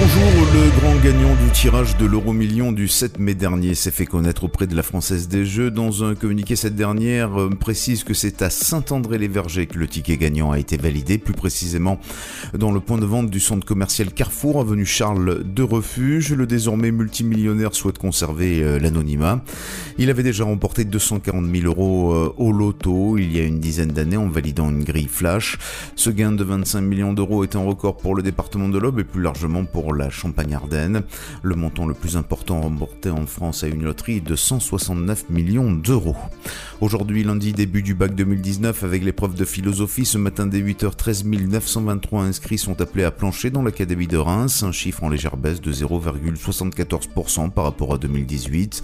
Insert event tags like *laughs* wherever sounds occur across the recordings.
Bonjour, le grand gagnant du tirage de l'euro million du 7 mai dernier s'est fait connaître auprès de la Française des Jeux. Dans un communiqué, cette dernière euh, précise que c'est à Saint-André-les-Vergers que le ticket gagnant a été validé, plus précisément dans le point de vente du centre commercial Carrefour, avenue Charles de Refuge. Le désormais multimillionnaire souhaite conserver euh, l'anonymat. Il avait déjà remporté 240 000 euros euh, au loto il y a une dizaine d'années en validant une grille flash. Ce gain de 25 millions d'euros est un record pour le département de l'Aube et plus largement pour la Champagne-Ardenne. Le montant le plus important remporté en France à une loterie de 169 millions d'euros. Aujourd'hui, lundi, début du bac 2019 avec l'épreuve de philosophie. Ce matin, dès 8h, 13 923 inscrits sont appelés à plancher dans l'Académie de Reims, un chiffre en légère baisse de 0,74% par rapport à 2018.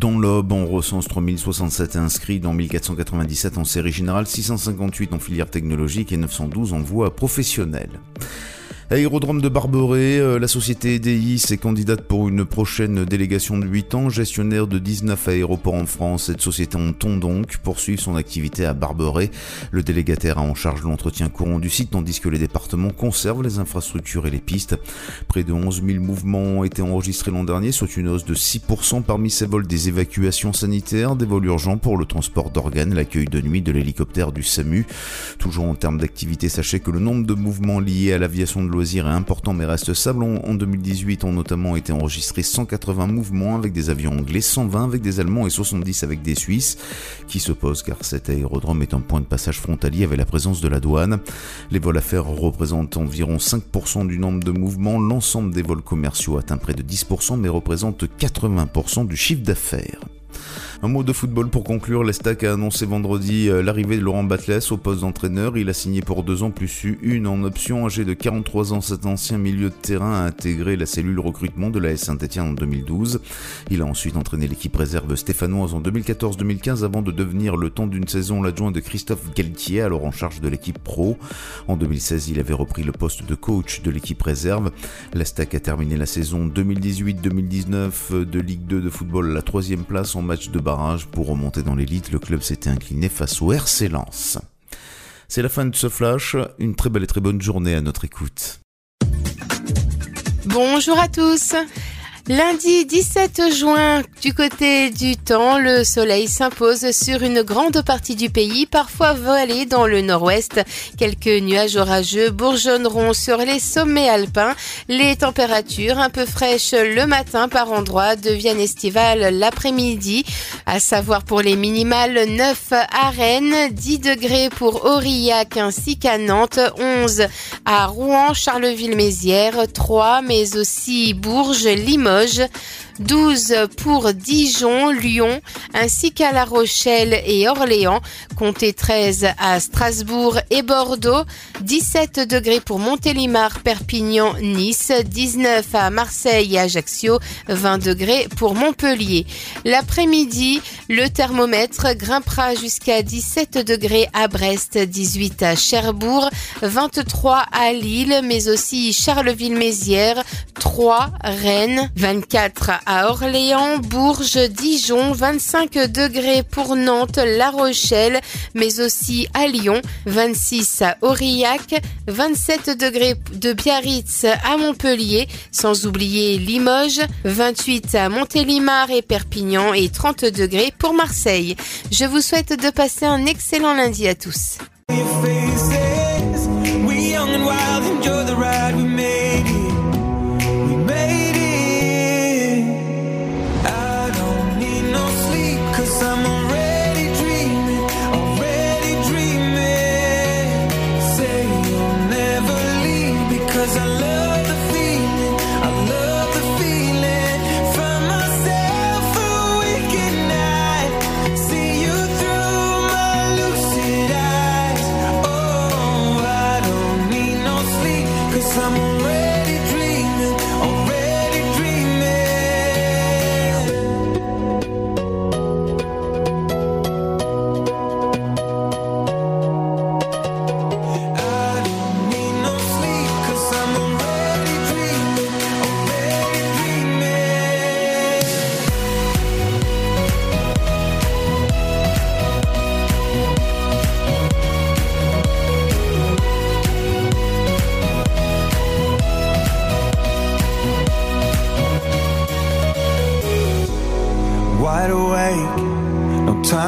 Dans l'Aube, on recense 3067 inscrits, dont 1497 en série générale, 658 en filière technologique et 912 en voie professionnelle. Aérodrome de Barberet, euh, la société EDI est candidate pour une prochaine délégation de 8 ans, gestionnaire de 19 aéroports en France. Cette société entend donc poursuivre son activité à Barberet. Le délégataire a en charge l'entretien courant du site, tandis que les départements conservent les infrastructures et les pistes. Près de 11 000 mouvements ont été enregistrés l'an dernier, soit une hausse de 6% parmi ces vols des évacuations sanitaires, des vols urgents pour le transport d'organes, l'accueil de nuit de l'hélicoptère du SAMU. Toujours en termes d'activité, sachez que le nombre de mouvements liés à l'aviation de loisirs est important mais reste stable. En 2018 ont notamment été enregistrés 180 mouvements avec des avions anglais, 120 avec des Allemands et 70 avec des Suisses qui se posent car cet aérodrome est un point de passage frontalier avec la présence de la douane. Les vols à faire représentent environ 5% du nombre de mouvements. L'ensemble des vols commerciaux atteint près de 10% mais représente 80% du chiffre d'affaires. Un mot de football pour conclure. L'Estac a annoncé vendredi euh, l'arrivée de Laurent Batles au poste d'entraîneur. Il a signé pour deux ans plus une en option. Âgé de 43 ans, cet ancien milieu de terrain a intégré la cellule recrutement de la S Saint-Etienne en 2012. Il a ensuite entraîné l'équipe réserve stéphanoise en 2014-2015 avant de devenir le temps d'une saison l'adjoint de Christophe Galtier, alors en charge de l'équipe pro. En 2016, il avait repris le poste de coach de l'équipe réserve. L'Estac a terminé la saison 2018-2019 de Ligue 2 de football à la troisième place en match de barrage pour remonter dans l'élite. Le club s'était incliné face au RC Lens. C'est la fin de ce flash. Une très belle et très bonne journée à notre écoute. Bonjour à tous. Lundi 17 juin, du côté du temps, le soleil s'impose sur une grande partie du pays, parfois voilé dans le nord-ouest. Quelques nuages orageux bourgeonneront sur les sommets alpins. Les températures un peu fraîches le matin par endroits deviennent estivales l'après-midi, à savoir pour les minimales 9 à Rennes, 10 degrés pour Aurillac ainsi qu'à Nantes, 11 à Rouen, Charleville-Mézières, 3 mais aussi Bourges, Limoges, Limoges. 12 pour Dijon, Lyon, ainsi qu'à La Rochelle et Orléans, comptez 13 à Strasbourg et Bordeaux, 17 degrés pour Montélimar, Perpignan, Nice, 19 à Marseille et Ajaccio, 20 degrés pour Montpellier. L'après-midi, le thermomètre grimpera jusqu'à 17 degrés à Brest, 18 à Cherbourg, 23 à Lille, mais aussi Charleville-Mézières, 3 Rennes, 24 à Orléans, Bourges, Dijon, 25 degrés pour Nantes, La Rochelle, mais aussi à Lyon, 26 à Aurillac, 27 degrés de Biarritz à Montpellier, sans oublier Limoges, 28 à Montélimar et Perpignan et 30 degrés pour Marseille. Je vous souhaite de passer un excellent lundi à tous.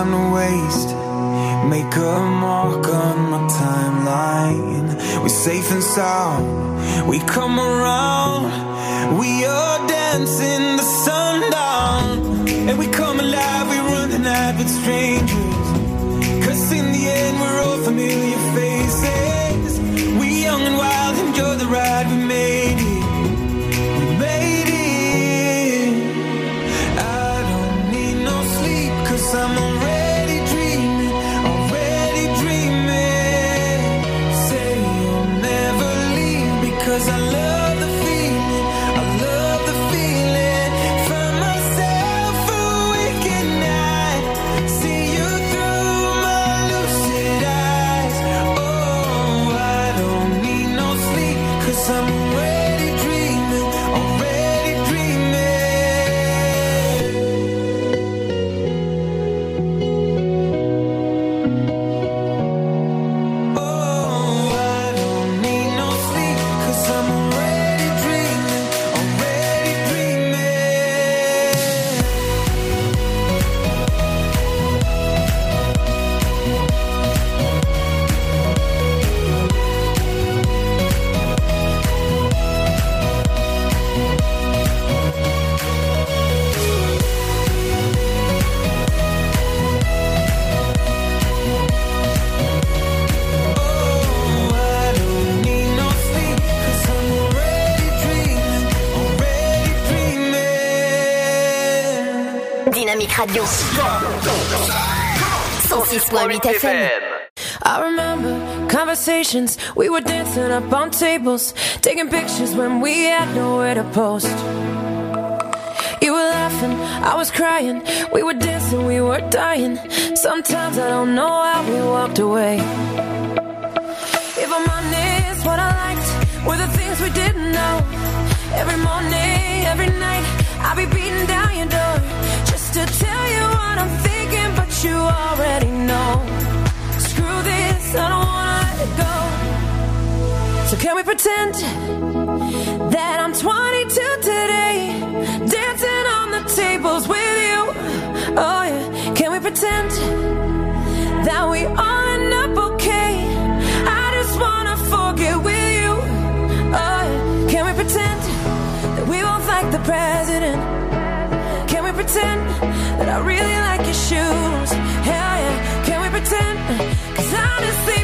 Time to waste. Make a mark on my timeline. We're safe and sound. We come around. We are dancing the sundown. And we come alive. We run the night with strangers. Cause in the end, we're all familiar faces. Dynamique Radio. 106.8 FM. I remember conversations. We were dancing up on tables, taking pictures when we had nowhere to post. You were laughing, I was crying. We were dancing, we were dying. Sometimes I don't know how we walked away. If I'm honest, what I liked were the things we didn't know. Every morning, every night, I'll be beating down your door pretend that I'm 22 today, dancing on the tables with you? Oh yeah, can we pretend that we all end up okay? I just wanna forget with you. Oh yeah, can we pretend that we both like the president? Can we pretend that I really like your shoes? Hell yeah, can we pretend? Cause honestly,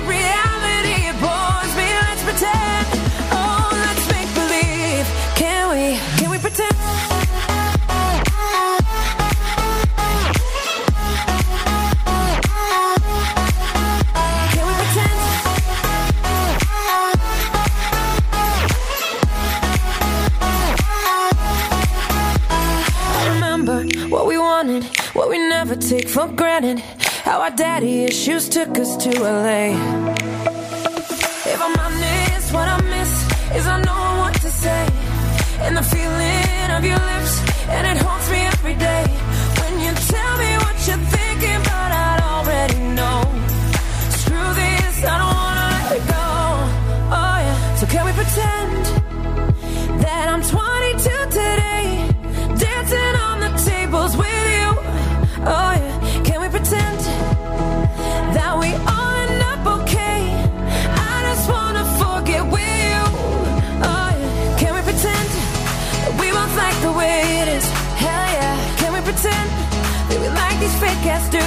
take for granted. How our daddy issues took us to LA. If I'm honest, what I miss is I know what to say. And the feeling of your lips, like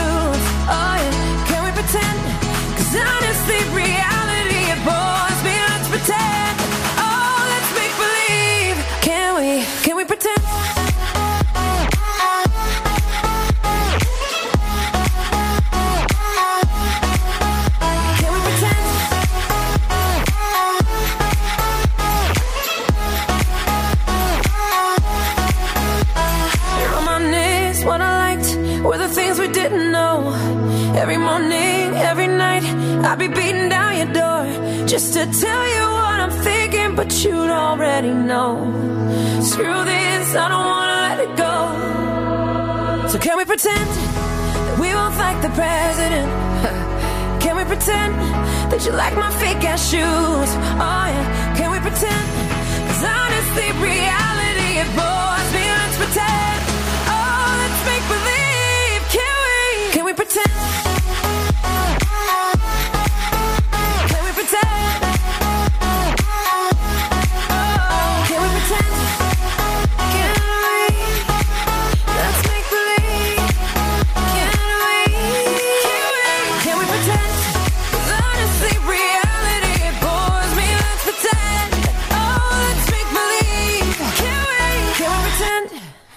be beating down your door just to tell you what I'm thinking, but you'd already know. Screw this, I don't wanna let it go. So can we pretend that we both like the president? *laughs* Can we pretend that you like my fake ass shoes? Oh yeah, can we pretend? Cause honestly, reality it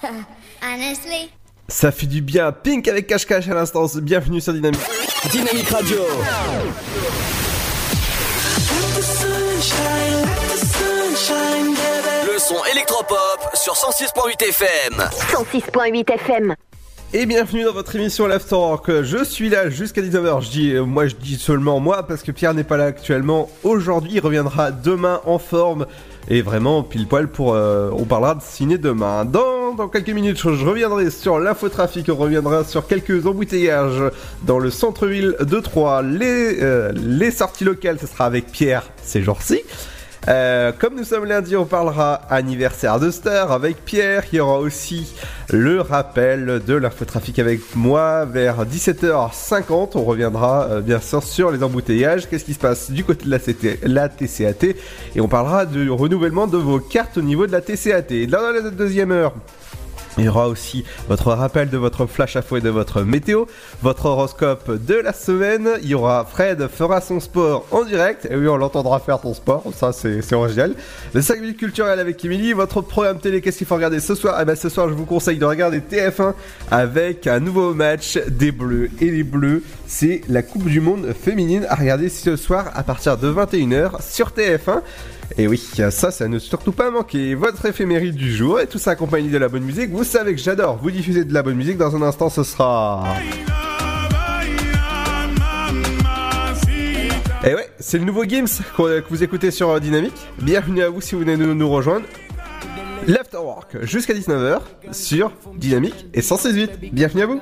*laughs* Honestly. Ça fait du bien. Pink avec Cache Cache à l'instant. Bienvenue sur Dynamique. Dynamique Radio. Le son électropop sur 106.8 FM. 106.8 FM. Et bienvenue dans votre émission l'Afterwork. Je suis là jusqu'à 19h. Je dis, euh, moi, je dis seulement moi parce que Pierre n'est pas là actuellement. Aujourd'hui, il reviendra demain en forme. Et vraiment, pile poil pour. euh, on parlera de ciné demain. Dans, dans quelques minutes, je reviendrai sur l'infotrafic. On reviendra sur quelques embouteillages dans le centre-ville de Troyes. Les, euh, les sorties locales, ce sera avec Pierre ces jours-ci. Euh, comme nous sommes lundi, on parlera anniversaire de Star avec Pierre. Il y aura aussi le rappel de l'infotrafic avec moi vers 17h50. On reviendra euh, bien sûr sur les embouteillages. Qu'est-ce qui se passe du côté de la, la TCAT Et on parlera du renouvellement de vos cartes au niveau de la TCAT. Dans la deuxième heure, il y aura aussi votre rappel de votre flash à fouet de votre météo, votre horoscope de la semaine. Il y aura Fred fera son sport en direct. Et oui, on l'entendra faire ton sport. Ça, c'est original. Les 5 minutes culturelles avec Emily. Votre programme télé, qu'est-ce qu'il faut regarder ce soir? Eh ben, ce soir, je vous conseille de regarder TF1 avec un nouveau match des Bleus. Et les Bleus, c'est la Coupe du Monde féminine à regarder ce soir à partir de 21h sur TF1. Et oui, ça, ça ne surtout pas manquer. Votre éphéméride du jour et tout ça accompagné de la bonne musique. Vous savez que j'adore vous diffuser de la bonne musique. Dans un instant, ce sera. Et ouais, c'est le nouveau qu'on- que vous écoutez sur Dynamique. Bienvenue à vous si vous venez de nous rejoindre. L'Afterwork jusqu'à 19h sur Dynamique et 168. Bienvenue à vous.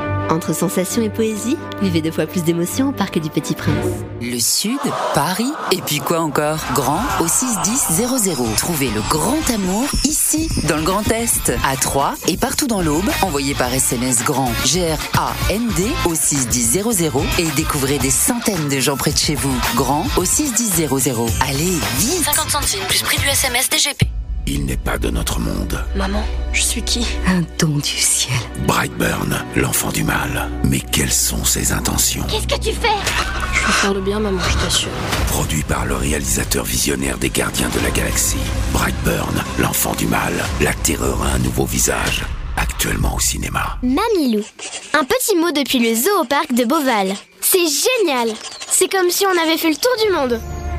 Entre sensations et poésie, vivez deux fois plus d'émotions au Parc du Petit Prince. Le Sud, Paris, et puis quoi encore? Grand au 61000. Trouvez le grand amour ici, dans le Grand Est, à Troyes et partout dans l'Aube. Envoyez par SMS grand G-R-A-N-D au 61000 et découvrez des centaines de gens près de chez vous. Grand au 61000. Allez, vite 50 centimes plus prix du SMS DGP. Il n'est pas de notre monde. Maman, je suis qui? Un don du ciel. Brightburn, l'enfant du mal. Mais quelles sont ses intentions? Qu'est-ce que tu fais? Je veux faire le bien, maman, je t'assure. Produit par le réalisateur visionnaire des Gardiens de la Galaxie. Brightburn, l'enfant du mal. La terreur a un nouveau visage. Actuellement au cinéma. Mamilou. Un petit mot depuis le zoo au parc de Beauval. C'est génial C'est comme si on avait fait le tour du monde.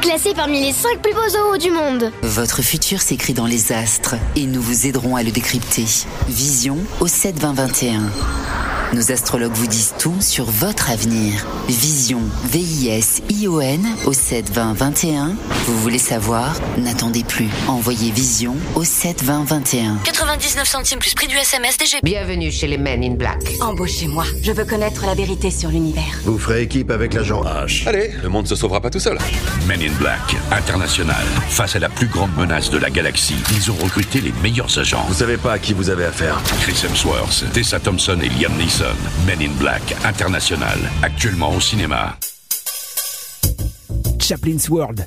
Classé parmi les 5 plus beaux zoos du monde. Votre futur s'écrit dans les astres et nous vous aiderons à le décrypter. Vision au 7 20 21. Nos astrologues vous disent tout sur votre avenir. Vision, V-I-S-I-O-N au 7 20 21. Vous voulez savoir? N'attendez plus. Envoyez Vision au 7 20 21. 99 centimes plus prix du SMS DGP. Bienvenue chez les Men in Black. Embauchez-moi. Je veux connaître la vérité sur l'univers. Vous ferez équipe avec l'agent H. Allez, le monde se sauvera pas tout seul. Men in Black, international. Face à la plus grande menace de la galaxie, ils ont recruté les meilleurs agents. Vous savez pas à qui vous avez affaire. Chris Hemsworth, Tessa Thompson et Liam Neeson Men in Black International, actuellement au cinéma. Chaplin's World.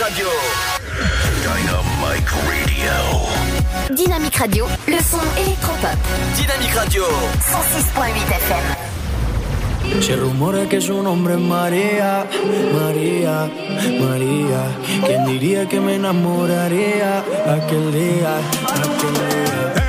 Radio. Dynamic Radio. Dynamique Radio, le son électropop. Dynamique Radio. 106.8 FM. Se rumora que su nombre es María, María, María. ¿Quién diría que me enamoraría aquel día, aquel día?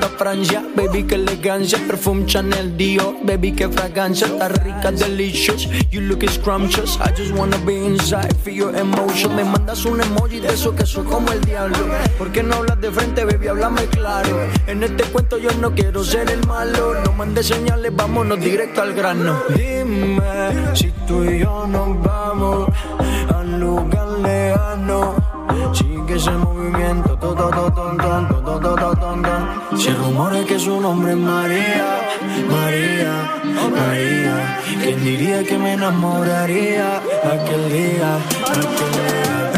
Hasta Francia, baby, que elegancia. Perfume Chanel Dior, baby, que fragancia. Está rica, delicious. You look scrumptious. I just wanna be inside, feel your emotion. Me mandas un emoji de eso que soy como el diablo. ¿Por qué no hablas de frente, baby? Háblame claro. En este cuento yo no quiero ser el malo. No mandes señales, vámonos directo al grano. Dime si tú y yo nos vamos a un lugar lejano. Sigue ese movimiento, todo, todo, todo, todo, todo. Se rumora que su nombre es María, María, María. ¿Quién diría que me enamoraría aquel día, aquel día?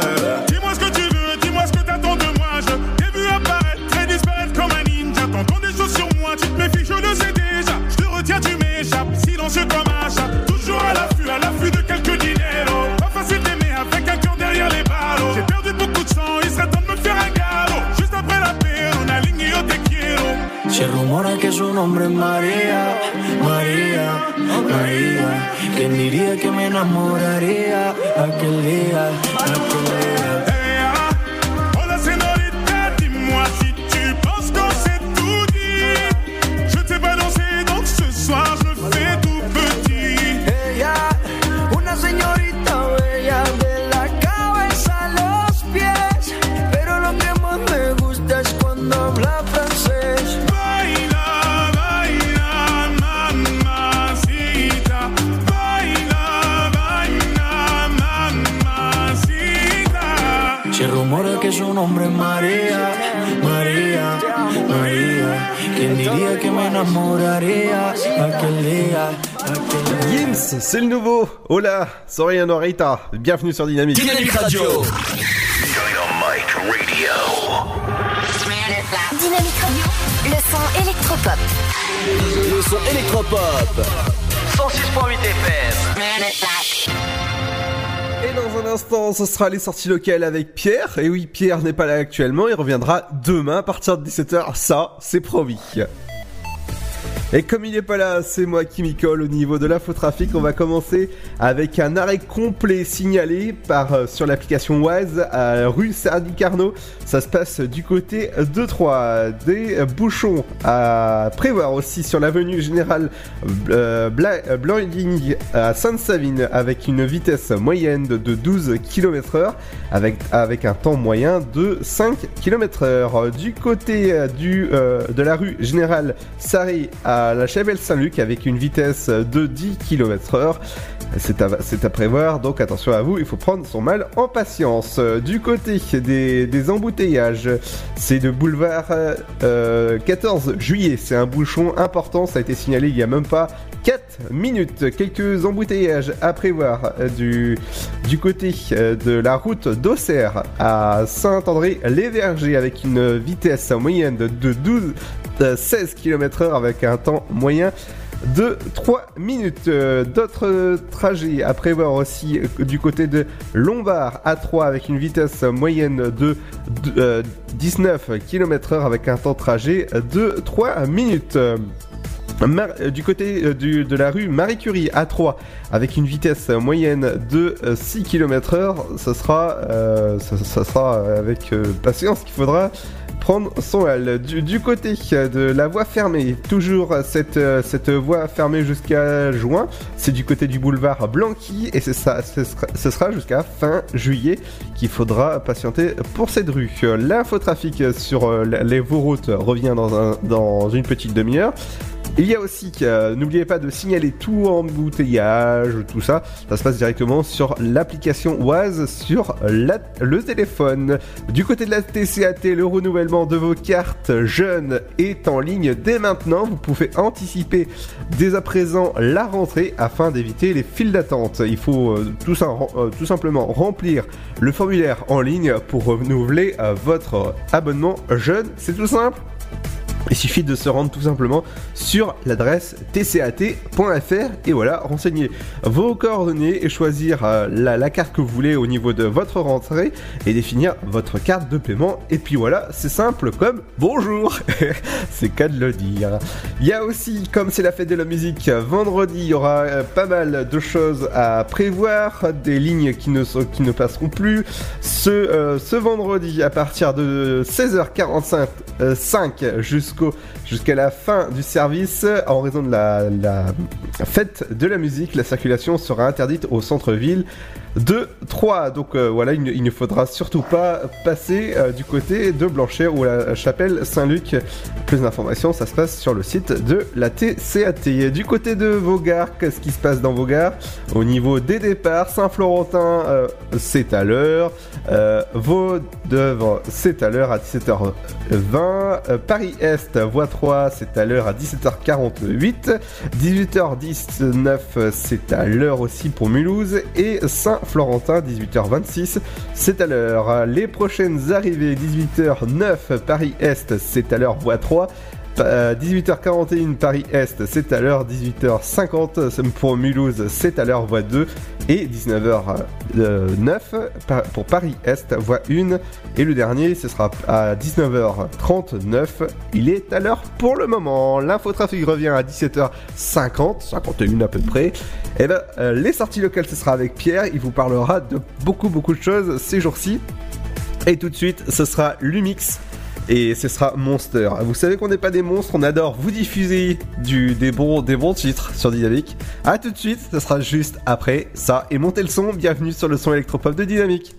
Hola, sorry Anorita. Bienvenue sur Dynamique. Dynamique Radio. Dynamic Radio. Dynamique Radio, le son électropop. Le son électropop. 106.8 FM. Et dans un instant, ce sera les sorties locales avec Pierre. Et oui, Pierre n'est pas là actuellement, il reviendra demain à partir de 17h. Ça, c'est promis. Et comme il n'est pas là, c'est moi qui m'y colle au niveau de l'infotrafic. On va commencer avec un arrêt complet signalé par euh, sur l'application Wise à rue Sardi Carnot. Ça se passe du côté de Troyes. Des bouchons à prévoir aussi sur l'avenue Générale euh, euh, à Sainte-Savine avec une vitesse moyenne de, de 12 km/h avec, avec un temps moyen de 5 km/h. Du côté euh, du, de la rue Générale Sarri à la Chapelle Saint-Luc avec une vitesse de 10 km/h. C'est à, prévoir, donc attention à vous, il faut prendre son mal en patience. Euh, Du côté des, embouteillages, c'est le boulevard euh, 14 juillet. C'est un bouchon important, ça a été signalé il y a même pas 4 minutes. Quelques embouteillages à prévoir euh, du, côté euh, de la route d'Auxerre à Saint-André-les-Vergers avec une vitesse moyenne de 12, euh, 16 km/h avec un temps moyen de 3 minutes. Euh, D'autres trajets à prévoir aussi euh, du côté de Lombard à 3 avec une vitesse moyenne de de, euh, 19 km/h avec un temps de trajet de 3 minutes. Du côté de la rue Marie Curie à 3 avec une vitesse moyenne de euh, 6 km/h, ça sera, ça, sera avec patience qu'il faudra prendre son L. Du, côté de la voie fermée, toujours cette, euh, cette voie fermée jusqu'à juin, c'est du côté du boulevard Blanqui et c'est ça, ce sera, jusqu'à fin juillet qu'il faudra patienter pour cette rue. L'infotrafic sur euh, les vos routes revient dans, un, dans une petite demi-heure. Il y a aussi, euh, n'oubliez pas de signaler tout embouteillage, tout ça. Ça se passe directement sur l'application Oise sur le téléphone. Du côté de la TCAT, le renouvellement de vos cartes jeunes est en ligne dès maintenant. Vous pouvez anticiper dès à présent la rentrée afin d'éviter les files d'attente. Il faut euh, tout, euh, tout simplement remplir le formulaire en ligne pour renouveler votre abonnement jeune. C'est tout simple. Il suffit de se rendre tout simplement sur l'adresse tcat.fr et voilà, renseigner vos coordonnées et choisir euh, la, carte que vous voulez au niveau de votre rentrée et définir votre carte de paiement. Et puis voilà, c'est simple comme bonjour, *laughs* c'est qu'à de le dire. Il y a aussi, comme c'est la fête de la musique, vendredi, il y aura euh, pas mal de choses à prévoir, des lignes qui ne, qui ne passeront plus. Ce, euh, ce vendredi, à partir de 16h45 euh, 5 jusqu'à la fin du service, en raison de la fête de la musique, la circulation sera interdite au centre-ville de Troyes. Donc euh, voilà, il, ne- faudra surtout pas passer euh, du côté de Blanchère ou la chapelle Saint-Luc. Plus d'informations, ça se passe sur le site de la TCAT. Du côté de Vaugard, qu'est-ce qui se passe dans Vaugard? Au niveau des départs, Saint-Florentin, euh, c'est à l'heure. Vaudevre, c'est à l'heure à 17h20. Euh, Paris-Est, voie 3, c'est à l'heure à 17h48. 18h19, c'est à l'heure aussi pour Mulhouse. Et Saint-Florentin, 18h26, c'est à l'heure. Les prochaines arrivées, 18h09, Paris-Est, c'est à l'heure, voie 3. Pa- euh, 18h41 Paris-Est, c'est à l'heure. 18h50 pour Mulhouse, c'est à l'heure. Voie 2 et 19h09 pa- pour Paris-Est, voie 1 et le dernier ce sera à 19h39, il est à l'heure pour le moment. L'infotrafic revient à 17h50, 51 à peu près. Et ben euh, les sorties locales ce sera avec Pierre, il vous parlera de beaucoup beaucoup de choses ces jours-ci. Et tout de suite, ce sera Lumix et ce sera Monster. Vous savez qu'on n'est pas des monstres, on adore vous diffuser du, des, bons, des bons titres sur Dynamique. A tout de suite, ce sera juste après ça. Et montez le son, bienvenue sur le son électropop de Dynamique.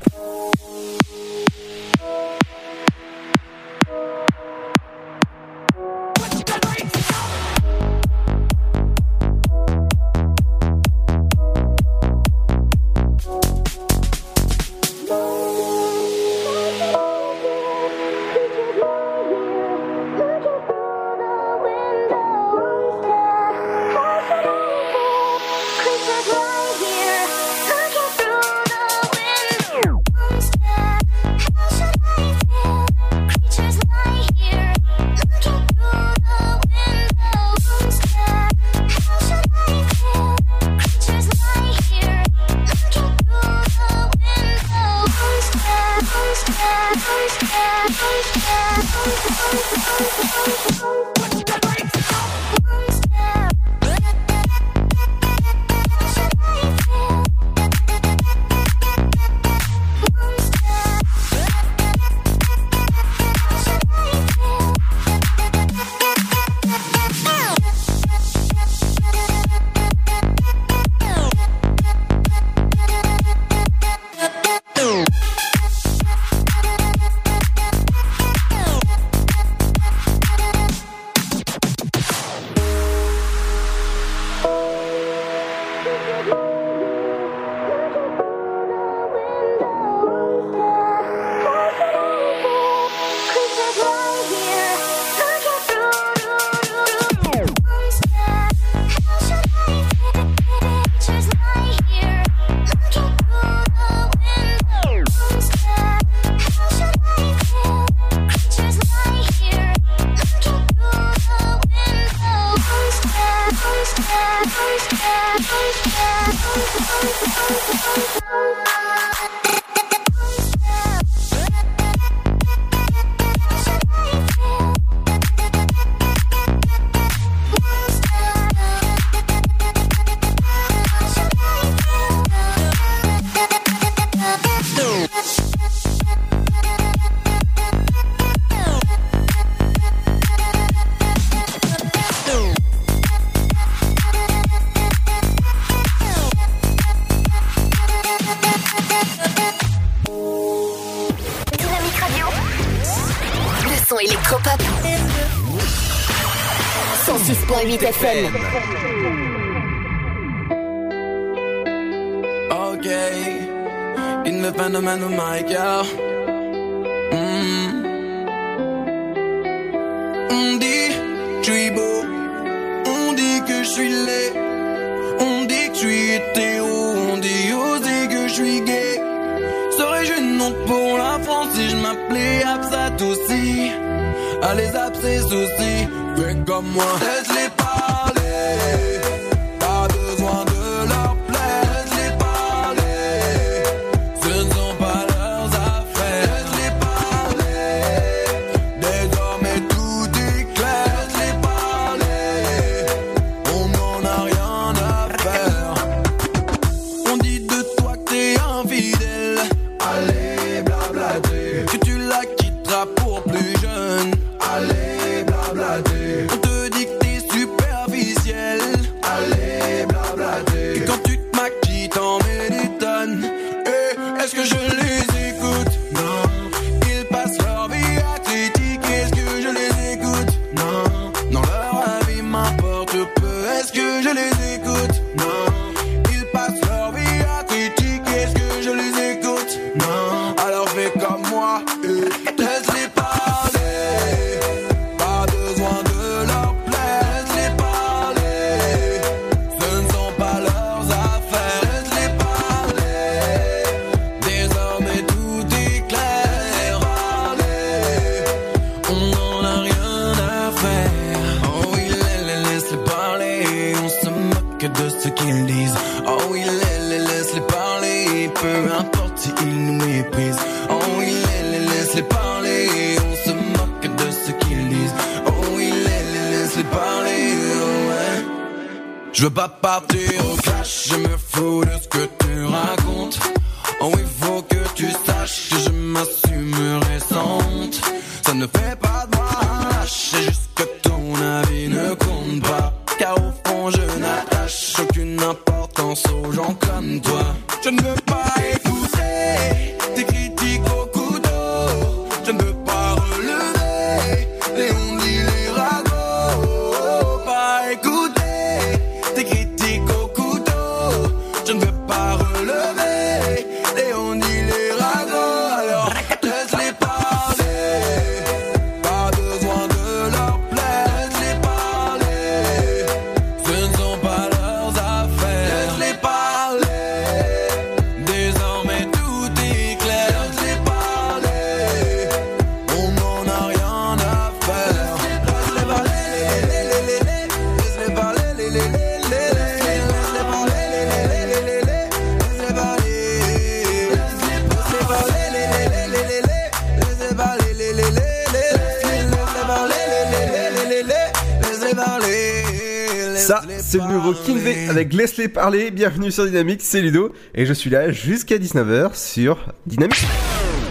Avec Laisse-les parler. Bienvenue sur Dynamique, c'est Ludo. Et je suis là jusqu'à 19h sur Dynamique.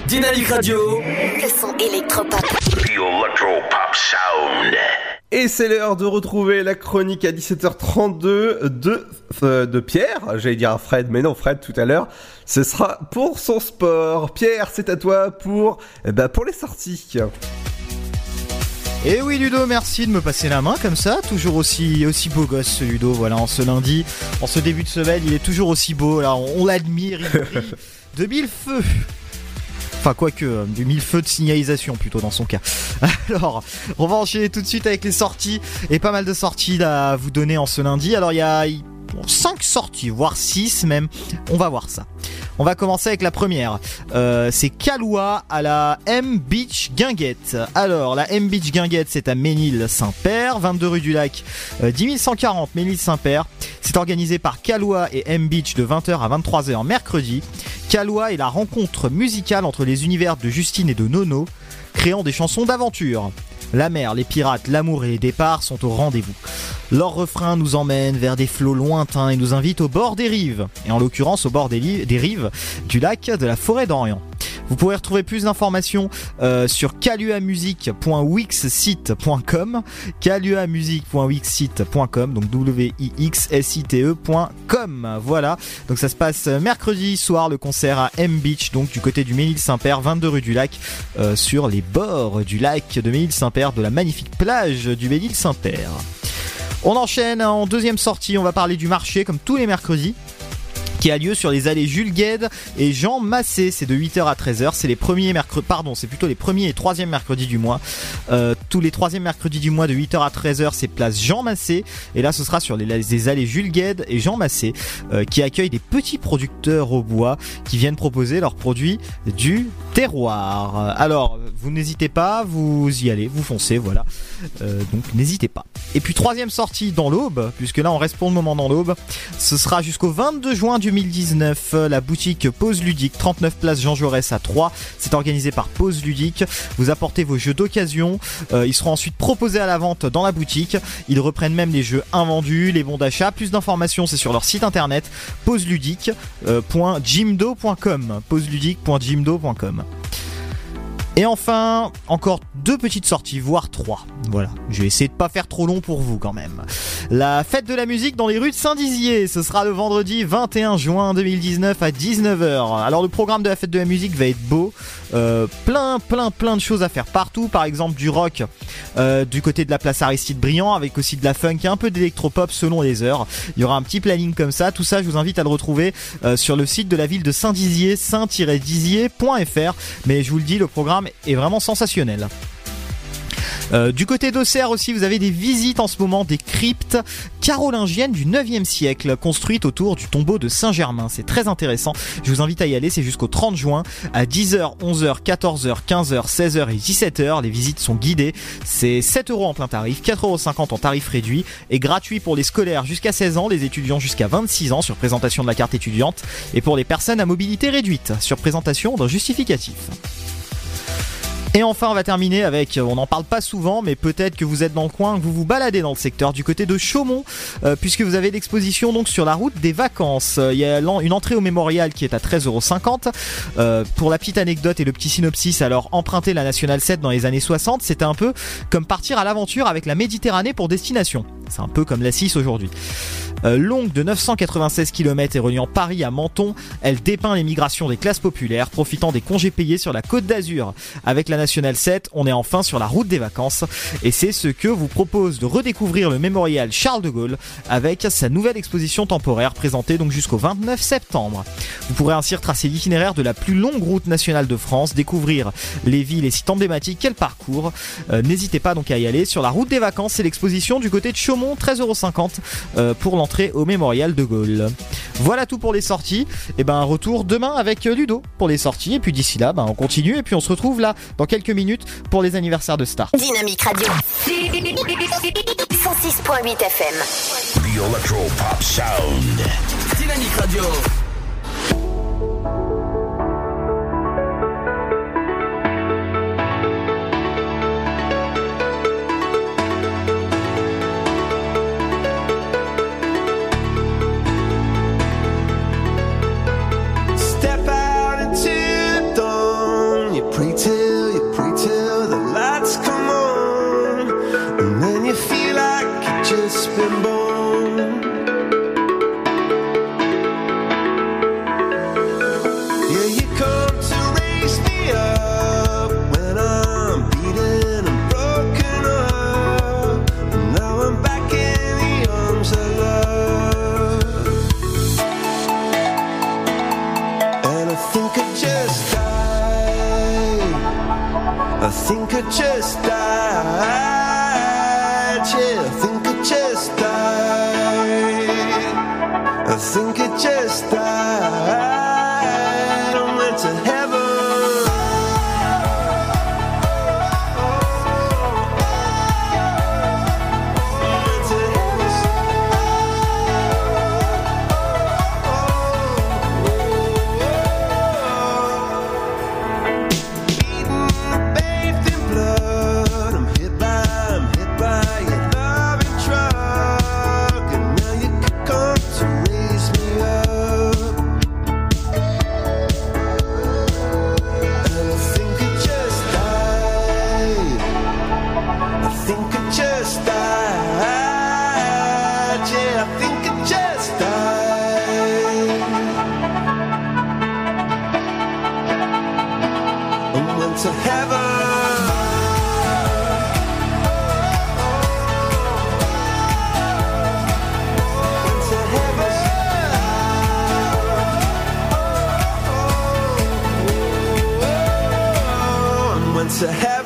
Dynamique Radio. Le son électropop. Sound. Et c'est l'heure de retrouver la chronique à 17h32 de, euh, de Pierre. J'allais dire à Fred, mais non, Fred tout à l'heure. Ce sera pour son sport. Pierre, c'est à toi pour, ben, pour les sorties. Et oui Ludo, merci de me passer la main comme ça, toujours aussi aussi beau gosse ce Ludo, voilà, en ce lundi, en ce début de semaine, il est toujours aussi beau, là, on, on l'admire, il brille *laughs* de mille feux. Enfin, quoique, euh, de mille feux de signalisation plutôt dans son cas. *laughs* Alors, on va enchaîner tout de suite avec les sorties, et pas mal de sorties là, à vous donner en ce lundi. Alors, il y a 5 sorties, voire 6 même, on va voir ça. On va commencer avec la première. Euh, c'est Calois à la M Beach Guinguette. Alors, la M Beach Guinguette, c'est à Ménil-Saint-Père, 22 rue du Lac, euh, 10140 Ménil-Saint-Père. C'est organisé par Calois et M Beach de 20h à 23h mercredi. Calois est la rencontre musicale entre les univers de Justine et de Nono, créant des chansons d'aventure. La mer, les pirates, l'amour et les départs sont au rendez-vous. Leur refrain nous emmène vers des flots lointains et nous invite au bord des rives, et en l'occurrence au bord des, des rives du lac de la forêt d'Orient. Vous pourrez retrouver plus d'informations euh, sur caluamusic.wixsite.com, caluamusic.wixsite.com, donc w i x s i t e.com. Voilà. Donc ça se passe mercredi soir le concert à M Beach, donc du côté du Ménil-Saint-Père, 22 rue du Lac, euh, sur les bords du lac de Ménil-Saint-Père, de la magnifique plage du Ménil-Saint-Père. On enchaîne en deuxième sortie, on va parler du marché comme tous les mercredis qui a lieu sur les allées Jules Gued et Jean Massé. C'est de 8h à 13h. C'est les premiers mercredis, pardon, c'est plutôt les premiers et troisièmes mercredis du mois. Euh, tous les troisièmes mercredis du mois de 8h à 13h, c'est place Jean Massé. Et là, ce sera sur les, allées Jules Gued et Jean Massé euh, qui accueillent des petits producteurs au bois qui viennent proposer leurs produits du terroir. Alors, vous n'hésitez pas, vous y allez, vous foncez, voilà. Euh, donc, n'hésitez pas. Et puis, troisième sortie dans l'aube, puisque là, on reste pour le moment dans l'aube. Ce sera jusqu'au 22 juin 2019, la boutique Pause Ludique, 39 places Jean Jaurès à 3. C'est organisé par Pause Ludique. Vous apportez vos jeux d'occasion. Euh, ils seront ensuite proposés à la vente dans la boutique. Ils reprennent même les jeux invendus, les bons d'achat. Plus d'informations, c'est sur leur site internet pauseludique.jimdo.com. pauseludique.jimdo.com. Et enfin, encore deux petites sorties, voire trois. Voilà, je vais essayer de pas faire trop long pour vous quand même. La fête de la musique dans les rues de Saint-Dizier, ce sera le vendredi 21 juin 2019 à 19h. Alors le programme de la fête de la musique va être beau, euh, plein plein plein de choses à faire partout, par exemple du rock euh, du côté de la place Aristide Briand avec aussi de la funk et un peu d'électropop selon les heures. Il y aura un petit planning comme ça, tout ça je vous invite à le retrouver euh, sur le site de la ville de Saint-Dizier, saint-dizier.fr. Mais je vous le dis, le programme est vraiment sensationnel. Euh, du côté d'Auxerre aussi, vous avez des visites en ce moment des cryptes carolingiennes du 9e siècle, construites autour du tombeau de Saint-Germain. C'est très intéressant. Je vous invite à y aller. C'est jusqu'au 30 juin à 10h, 11h, 14h, 15h, 16h et 17h. Les visites sont guidées. C'est 7 euros en plein tarif, 4,50 euros en tarif réduit et gratuit pour les scolaires jusqu'à 16 ans, les étudiants jusqu'à 26 ans sur présentation de la carte étudiante et pour les personnes à mobilité réduite sur présentation d'un justificatif. Et enfin, on va terminer avec, on n'en parle pas souvent, mais peut-être que vous êtes dans le coin, que vous vous baladez dans le secteur du côté de Chaumont, euh, puisque vous avez l'exposition donc sur la route des vacances. Euh, Il y a une entrée au mémorial qui est à 13,50€. Euh, pour la petite anecdote et le petit synopsis, alors emprunter la Nationale 7 dans les années 60, c'était un peu comme partir à l'aventure avec la Méditerranée pour destination. C'est un peu comme la 6 aujourd'hui. Euh, longue de 996 km et reliant Paris à Menton, elle dépeint les migrations des classes populaires, profitant des congés payés sur la côte d'Azur. Avec la Nationale 7, on est enfin sur la route des vacances, et c'est ce que vous propose de redécouvrir le mémorial Charles de Gaulle avec sa nouvelle exposition temporaire présentée donc jusqu'au 29 septembre. Vous pourrez ainsi retracer l'itinéraire de la plus longue route nationale de France, découvrir les villes et sites emblématiques qu'elle parcourt. Euh, N'hésitez pas donc à y aller. Sur la route des vacances, c'est l'exposition du côté de Chaumont, 13,50€ euh, pour l'entrée au mémorial de Gaulle. Voilà tout pour les sorties. Et ben retour demain avec euh, Ludo pour les sorties. Et puis d'ici là, ben, on continue et puis on se retrouve là dans quelques minutes pour les anniversaires de Star. Dynamique Radio. 106.8 FM. The Electro Pop Sound. Dynamique Radio. Yeah, you come to raise me up when I'm beaten and broken up. Now I'm back in the arms of love. And I think I just died. I think I just died just died. I think it just died. To heaven.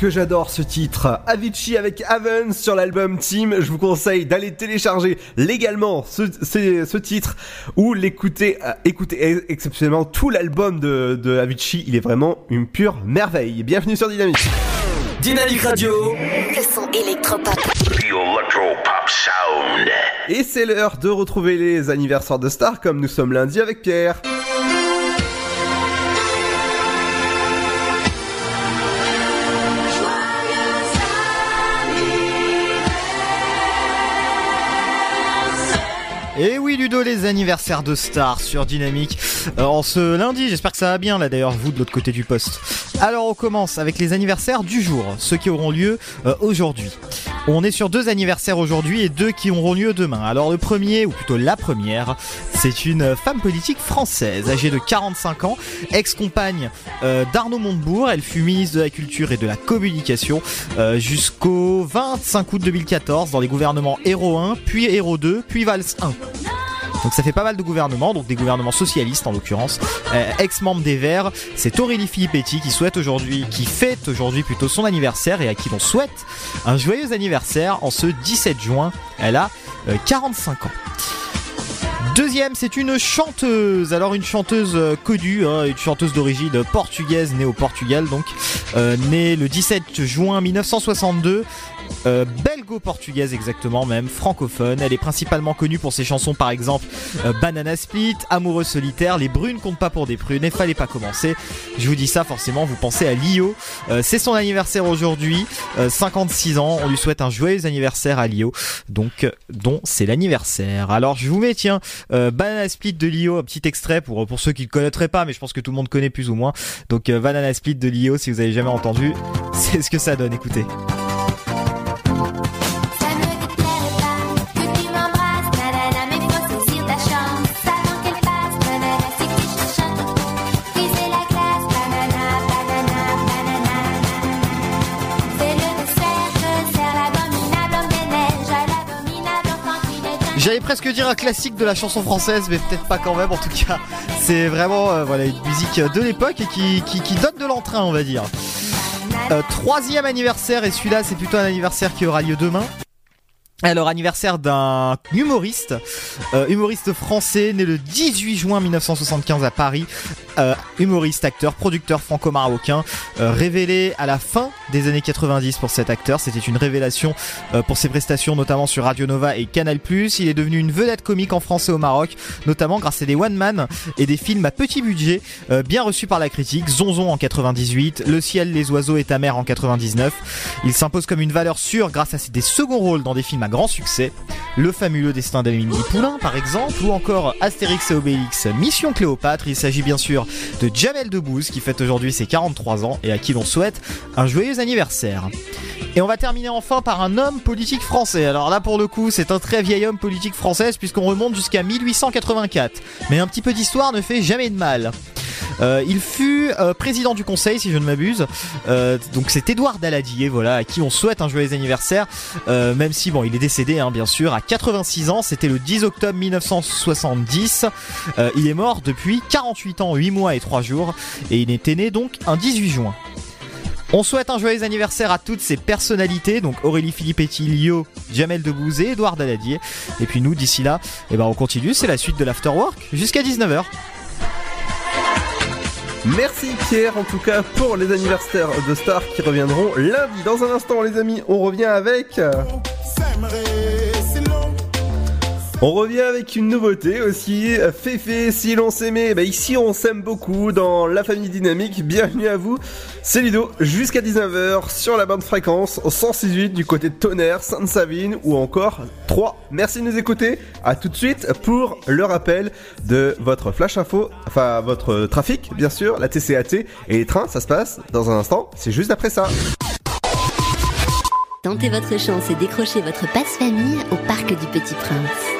Que j'adore ce titre Avicii avec Avens sur l'album Team. Je vous conseille d'aller télécharger légalement ce, ce- ce titre ou l'écouter, euh, écouter exceptionnellement tout l'album de, de Avicii. Il est vraiment une pure merveille. Bienvenue sur Dynamique. Dynamique Radio. Le son électropop. Et c'est l'heure de retrouver les anniversaires de stars comme nous sommes lundi avec Pierre. Ludo, les anniversaires de stars sur Dynamique euh, en ce lundi, j'espère que ça va bien là d'ailleurs vous de l'autre côté du poste. Alors on commence avec les anniversaires du jour, ceux qui auront lieu euh, aujourd'hui. On est sur deux anniversaires aujourd'hui et deux qui auront lieu demain. Alors le premier, ou plutôt la première, c'est une femme politique française âgée de 45 ans, ex-compagne euh, d'Arnaud Montebourg. Elle fut ministre de la Culture et de la Communication euh, jusqu'au 25 août 2014 dans les gouvernements Héros 1, puis Héros 2, puis Valls 1. Donc ça fait pas mal de gouvernements, donc des gouvernements socialistes en l'occurrence. Euh, Ex-membre des Verts, c'est Aurélie Filippetti qui souhaite aujourd'hui, qui fête aujourd'hui plutôt son anniversaire et à qui l'on souhaite un joyeux anniversaire en ce 17 juin. Elle a euh, 45 ans. Deuxième, c'est une chanteuse. Alors une chanteuse euh, connue, hein, une chanteuse d'origine portugaise, née au Portugal, donc euh, née le 17 juin 1962. Euh, belgo-portugaise exactement même, francophone. Elle est principalement connue pour ses chansons par exemple euh, Banana Split, Amoureux solitaire, Les brunes comptent pas pour des prunes et fallait pas commencer. Je vous dis ça forcément, vous pensez à Lio. Euh, c'est son anniversaire aujourd'hui, euh, 56 ans. On lui souhaite un joyeux anniversaire à Lio, donc euh, dont c'est l'anniversaire. Alors je vous mets tiens euh, Banana Split de Lio, un petit extrait pour pour ceux qui le connaîtraient pas, mais je pense que tout le monde connaît plus ou moins. Donc euh, Banana Split de Lio, si vous avez jamais entendu, *laughs* c'est ce que ça donne. Écoutez. J'allais presque dire un classique de la chanson française, mais peut-être pas quand même. En tout cas, c'est vraiment euh, voilà une musique de l'époque et qui, qui, qui donne de l'entrain, on va dire. Euh, troisième anniversaire, et celui-là, c'est plutôt un anniversaire qui aura lieu demain. Alors anniversaire d'un humoriste, euh, humoriste français né le 18 juin 1975 à Paris, euh, humoriste, acteur, producteur franco-marocain, euh, révélé à la fin des années 90 pour cet acteur. C'était une révélation pour ses prestations notamment sur Radio Nova et Canal+. Il est devenu une vedette comique en France et au Maroc, notamment grâce à des one man et des films à petit budget bien reçus par la critique. Zonzon en 98, Le ciel, les oiseaux et ta mère en 99. Il s'impose comme une valeur sûre grâce à ses des seconds rôles dans des films à grand succès. Le fabuleux destin d'Amélie Poulain par exemple, ou encore Astérix et Obélix, Mission Cléopâtre. Il s'agit bien sûr de Jamel Debbouze qui fête aujourd'hui ses 43 ans et à qui l'on souhaite un joyeux anniversaire. Et on va terminer enfin par un homme politique français. Alors là pour le coup c'est un très vieil homme politique français puisqu'on remonte jusqu'à 1884. Mais un petit peu d'histoire ne fait jamais de mal. Euh, il fut euh, président du conseil, si je ne m'abuse. Euh, donc c'est Édouard Daladier, voilà, à qui on souhaite un joyeux anniversaire. Même si bon, il est décédé, hein, bien sûr, à 86 ans. C'était le 10 octobre 1970. Euh, il est mort depuis 48 ans, 8 mois et 3 jours, et il était né donc un 18 juin. On souhaite un joyeux anniversaire à toutes ces personnalités, donc Aurélie Filippetti, Lio, Jamel Debbouze et Edouard Daladier. Et puis nous, d'ici là, eh ben on continue, c'est la suite de l'Afterwork jusqu'à 19h. Merci Pierre en tout cas pour les anniversaires de stars qui reviendront lundi. Dans un instant les amis, on revient avec... On revient avec une nouveauté aussi, Féfé, si l'on s'aimait, bah ici on s'aime beaucoup dans la famille dynamique, bienvenue à vous, c'est Ludo, jusqu'à 19h sur la bande fréquence au 168 du côté de Tonnerre, Sainte-Savine ou encore 3. Merci de nous écouter, à tout de suite pour le rappel de votre flash info, enfin votre trafic bien sûr, la TCAT et les trains, ça se passe dans un instant, c'est juste après ça. Tentez votre chance et décrochez votre passe-famille au Parc du Petit Prince.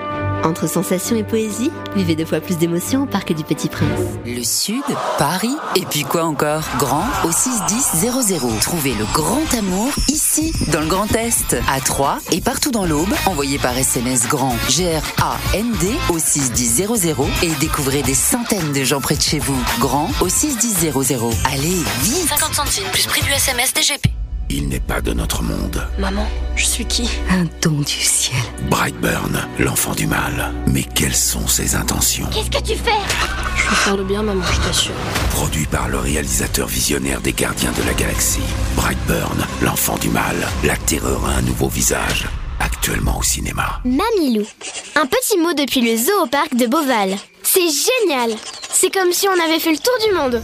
Entre sensations et poésie, vivez deux fois plus d'émotions au Parc du Petit Prince. Le Sud, Paris, et puis quoi encore? Grand au 61000. Trouvez le grand amour ici, dans le Grand Est, à Troyes et partout dans l'Aube. Envoyez par SMS grand G-R-A-N-D au 61000 et découvrez des centaines de gens près de chez vous. Grand au 61000. Allez, vite 50 centimes plus prix du SMS DGP. Il n'est pas de notre monde. Maman, je suis qui? Un don du ciel. Brightburn, l'enfant du mal. Mais quelles sont ses intentions? Qu'est-ce que tu fais? Je veux faire le bien, maman, je t'assure. Produit par le réalisateur visionnaire des Gardiens de la Galaxie. Brightburn, l'enfant du mal. La terreur a un nouveau visage. Actuellement au cinéma. Mamilou. Un petit mot depuis le zoo au parc de Beauval. C'est génial C'est comme si on avait fait le tour du monde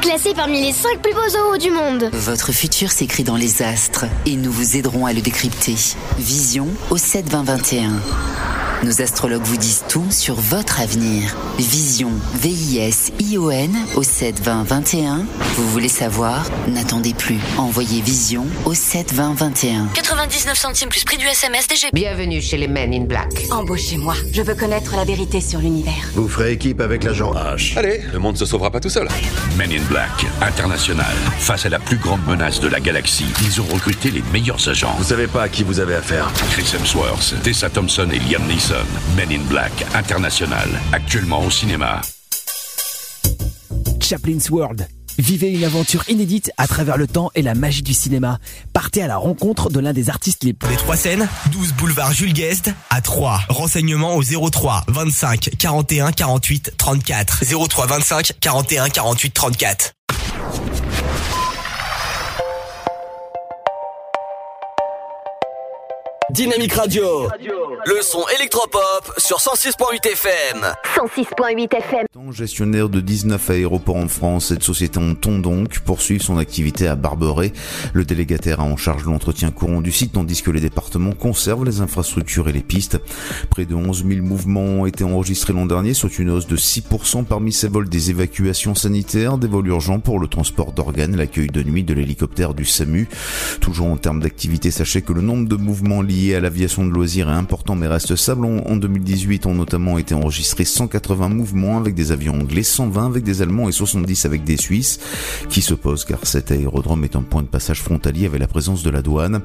Classé parmi les 5 plus beaux zoos du monde Votre futur s'écrit dans les astres et nous vous aiderons à le décrypter. Vision au 7 20 21. Nos astrologues vous disent tout sur votre avenir. Vision, V-I-S-I-O-N au 7 20 21. Vous voulez savoir? N'attendez plus. Envoyez Vision au 7 20 21. 99 centimes plus prix du SMS DGP. Bienvenue chez les Men in Black. Embauchez-moi. Je veux connaître la vérité sur l'univers. Vous ferez équipe avec l'agent H. Allez, le monde se sauvera pas tout seul. Men in Black, international. Face à la plus grande menace de la galaxie, ils ont recruté les meilleurs agents. Vous savez pas à qui vous avez affaire. Chris Hemsworth, Tessa Thompson et Liam Neeson. Men in Black, international. Actuellement au cinéma. Chaplin's World. Vivez une aventure inédite à travers le temps et la magie du cinéma. Partez à la rencontre de l'un des artistes les plus... Les trois scènes, 12 boulevard Jules Guest à 3. Renseignements au 03 25 41 48 34. 03 25 41 48 34. Dynamique Radio. Le son électropop sur 106.8 FM. 106.8 FM. Gestionnaire de 19 aéroports en France, cette société entend donc poursuivre son activité à Barberet. Le délégataire a en charge l'entretien courant du site, tandis que les départements conservent les infrastructures et les pistes. Près de 11 000 mouvements ont été enregistrés l'an dernier, soit une hausse de 6% parmi ces vols des évacuations sanitaires, des vols urgents pour le transport d'organes, l'accueil de nuit de l'hélicoptère du SAMU. Toujours en termes d'activité, sachez que le nombre de mouvements liés à l'aviation de loisirs est important mais reste stable. En en 2018 ont notamment été enregistrés 180 mouvements avec des avions anglais, 120 avec des Allemands et 70 avec des Suisses, qui s'opposent car cet aérodrome est un point de passage frontalier avec la présence de la douane.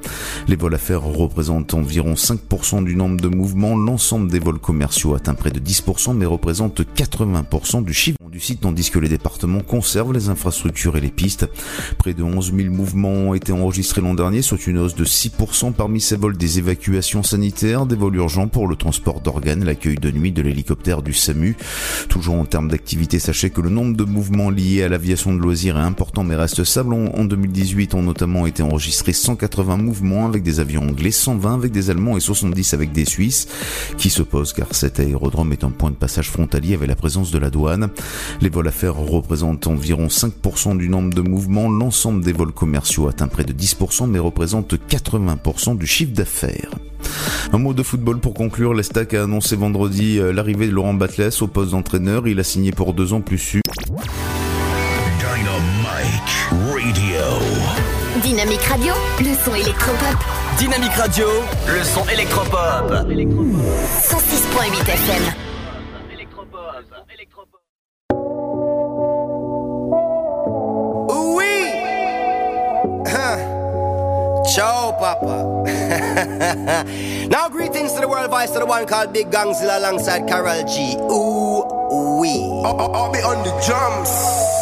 Les vols à faire représentent environ 5% du nombre de mouvements. L'ensemble des vols commerciaux atteint près de 10% mais représente 80% du chiffre du site tandis que les départements conservent les infrastructures et les pistes. Près de 11 000 mouvements ont été enregistrés l'an dernier, soit une hausse de 6% parmi ces vols des évacuations sanitaires, des vols urgents pour le transport d'organes, l'accueil de nuit de l'hélicoptère du SAMU. Toujours en termes d'activité, sachez que le nombre de mouvements liés à l'aviation de loisirs est important mais reste stable. En en 2018 ont notamment été enregistrés 180 mouvements avec des avions anglais, 120 avec des Allemands et 70 avec des Suisses, qui s'opposent car cet aérodrome est un point de passage frontalier avec la présence de la douane. Les vols à faire représentent environ 5% du nombre de mouvements. L'ensemble des vols commerciaux atteint près de 10% mais représente 80% du chiffre d'affaires. Un mot de football pour conclure. L'Estac a annoncé vendredi euh, l'arrivée de Laurent Batles au poste d'entraîneur. Il a signé pour deux ans plus su. Radio. Dynamique Radio, le son électropop. Dynamique Radio, le son électropop. 106.8 FM. Oui. Ciao, Papa. *laughs* now, greetings to the world voice of the one called Big Gangzilla alongside Carol G. Ooh, we. I'll be on the drums.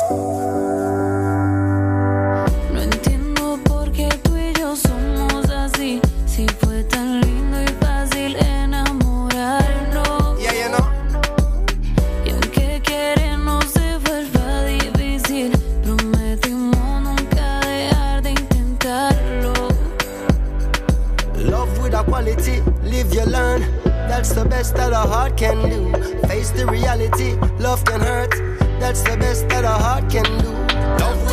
That's the best that a heart can do. Face the reality, love can hurt. That's the best that a heart can do. Love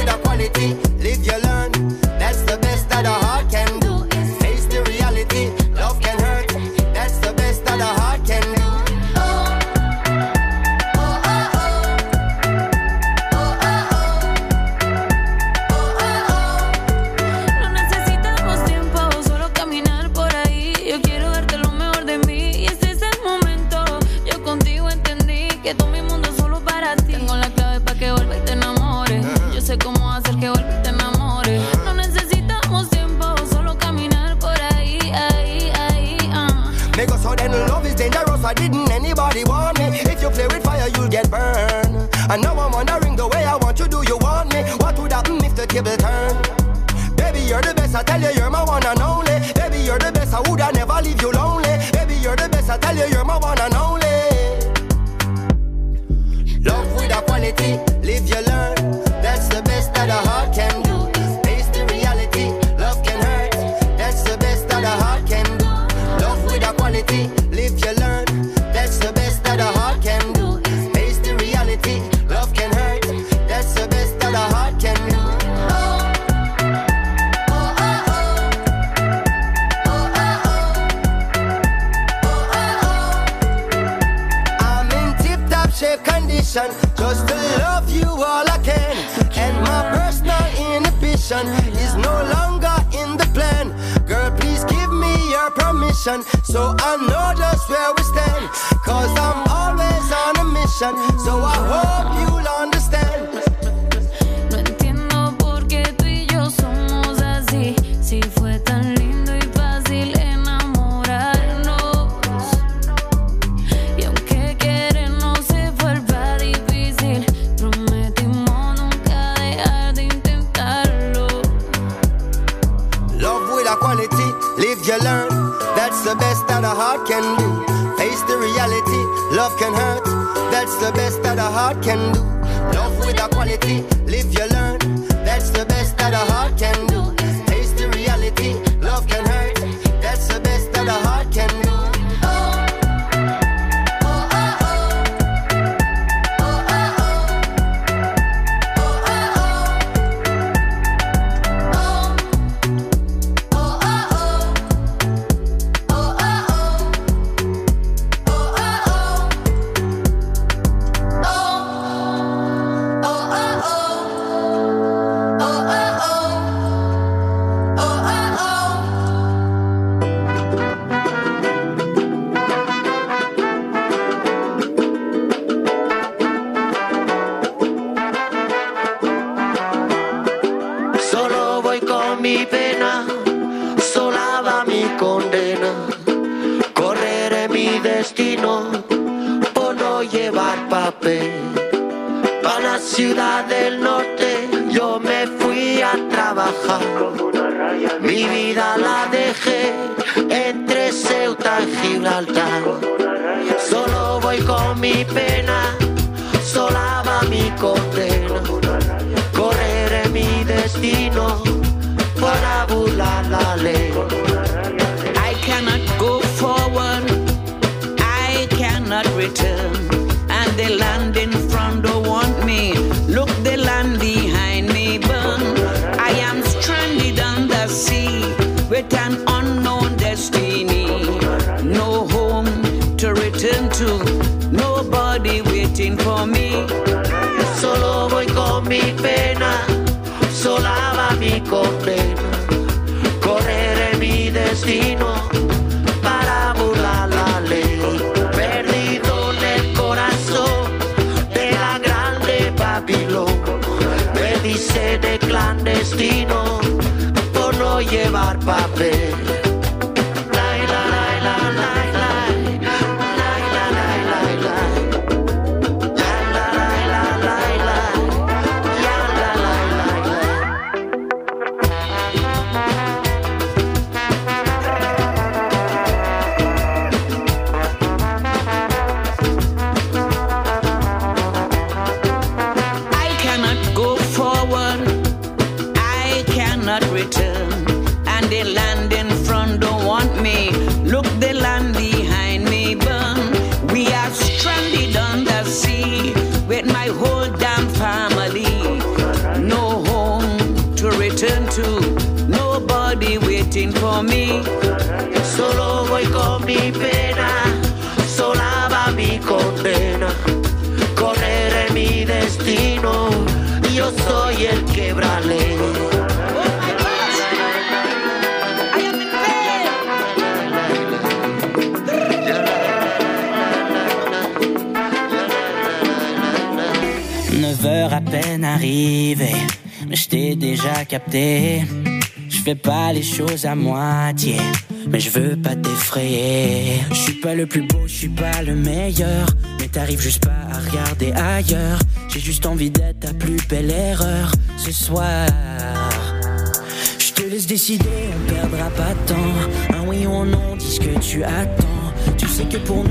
attends. Tu sais que pour nous,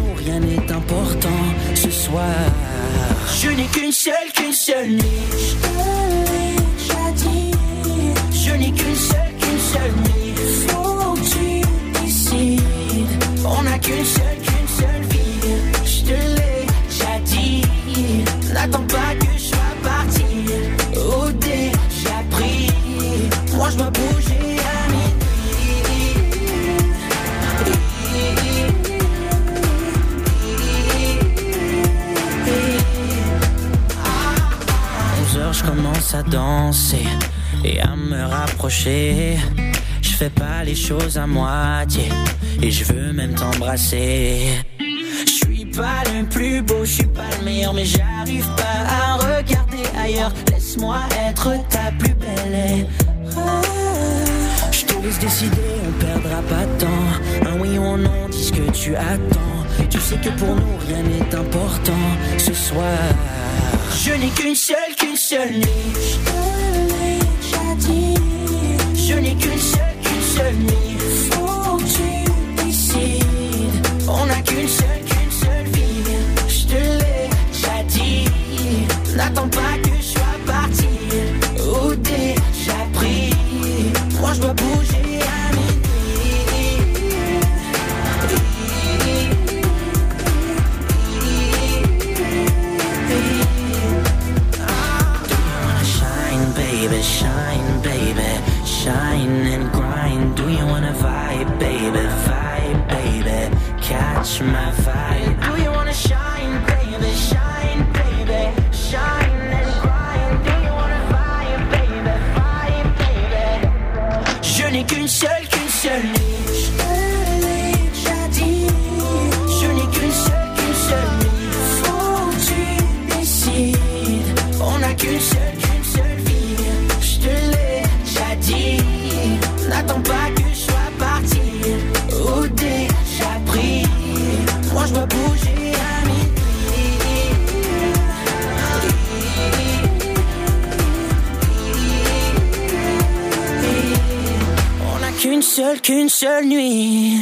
Je fais pas les choses à moitié et je veux même t'embrasser. Je suis pas le plus beau, je suis pas le meilleur, mais j'arrive pas à regarder ailleurs. Laisse-moi être ta plus belle. Je te laisse décider, on perdra pas de temps. Un oui ou un non, dis ce que tu attends. Tu sais que pour nous rien n'est important ce soir. Je n'ai qu'une seule, qu'une seule nuit je n'ai qu'une seule, qu'une seule nuit. Faut que tu décides, on n'a qu'une seule. qu'une seule nuit.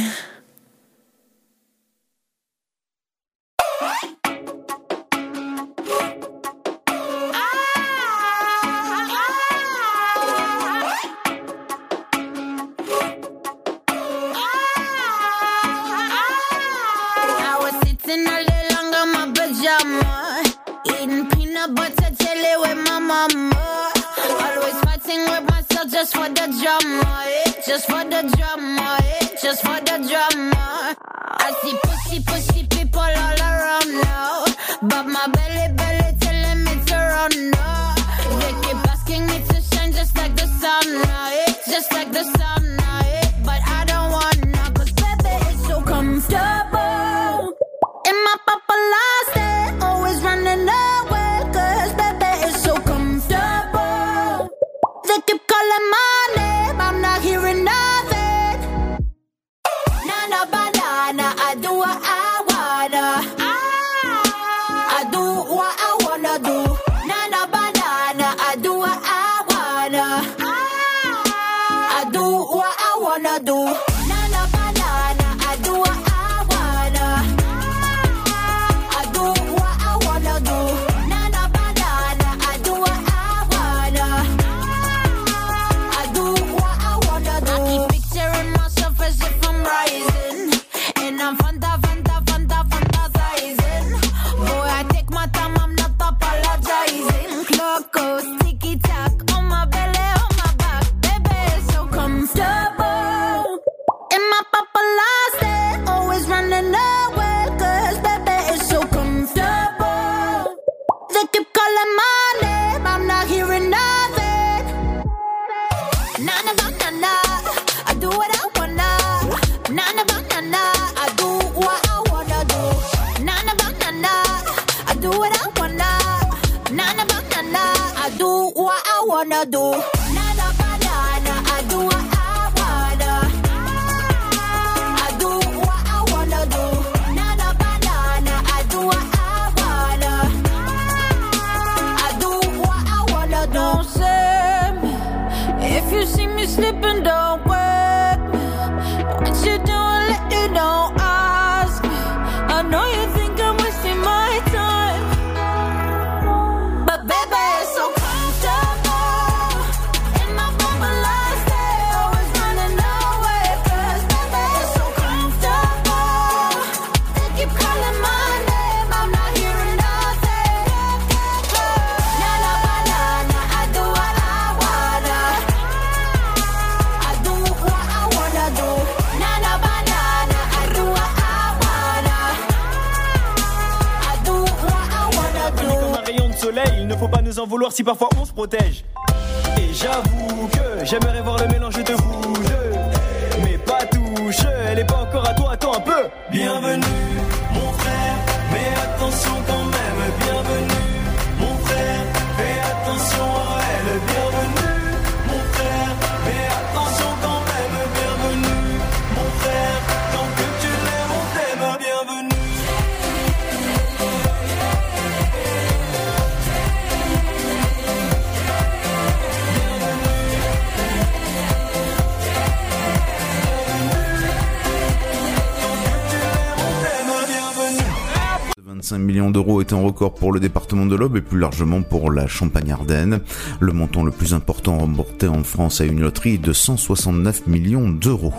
et plus largement pour la Champagne-Ardenne. Le montant le plus important remporté en France à une loterie de 169 millions d'euros.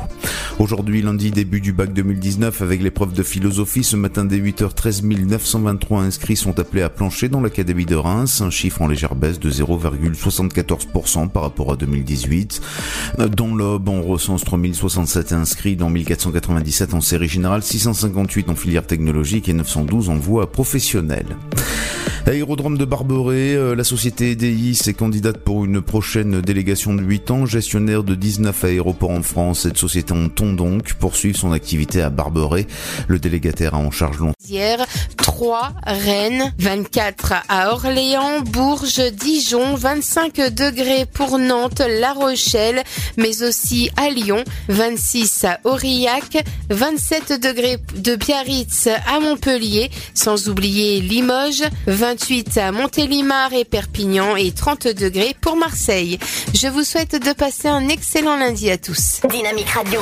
Aujourd'hui, lundi, début du bac 2019 avec l'épreuve de philosophie. Ce matin, dès 8h13, 923 inscrits sont appelés à plancher dans l'Académie de Reims, un chiffre en légère baisse de 0,74% par rapport à 2018. Dans l'Aube, on recense 3067 inscrits, dont 1497 en série générale, 658 en filière technologique et 912 en voie professionnelle. Aérodrome de Barberey, euh, la société EDI est candidate pour une prochaine délégation de 8 ans, gestionnaire de 19 aéroports en France. Cette société en entend donc poursuivre son activité à Barberey. Le délégataire a en charge long. Hier, 3, Rennes, 24 à Orléans, Bourges, Dijon, 25 degrés pour Nantes, La Rochelle, mais aussi à Lyon, 26 à Aurillac, 27 degrés de Biarritz à Montpellier, sans oublier Limoges, 28 à Montélimar et Perpignan et 30 degrés pour Marseille. Je vous souhaite de passer un excellent lundi à tous. Dynamique Radio.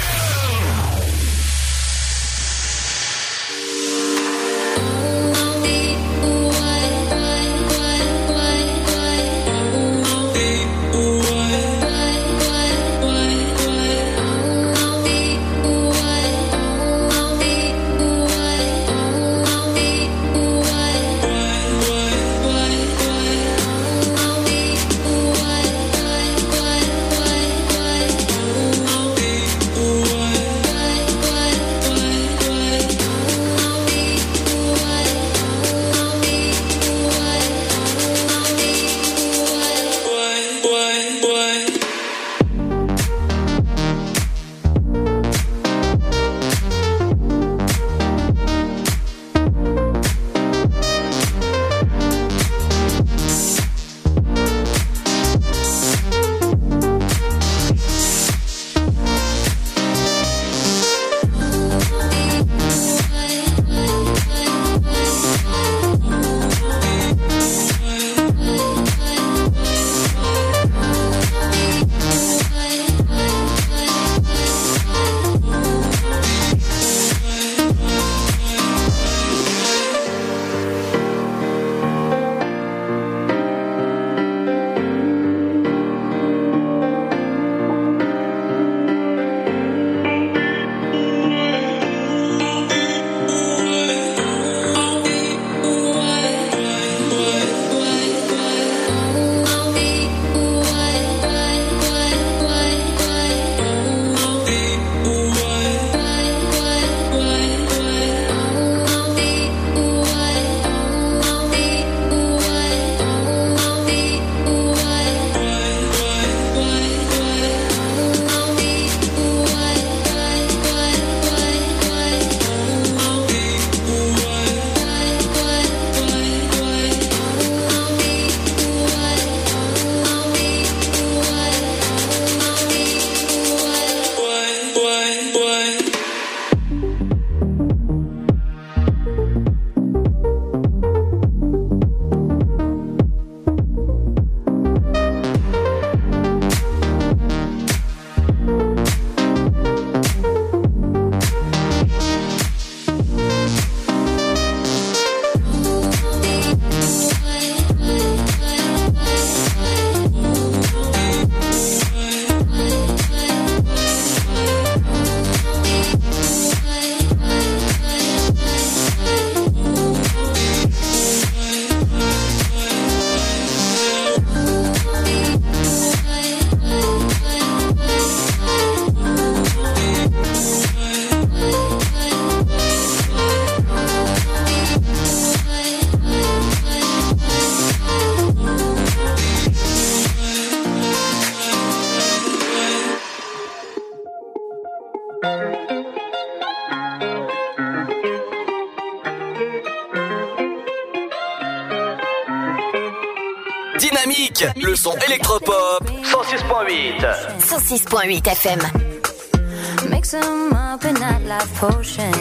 106.8 FM. Mix 'em up in that life potion.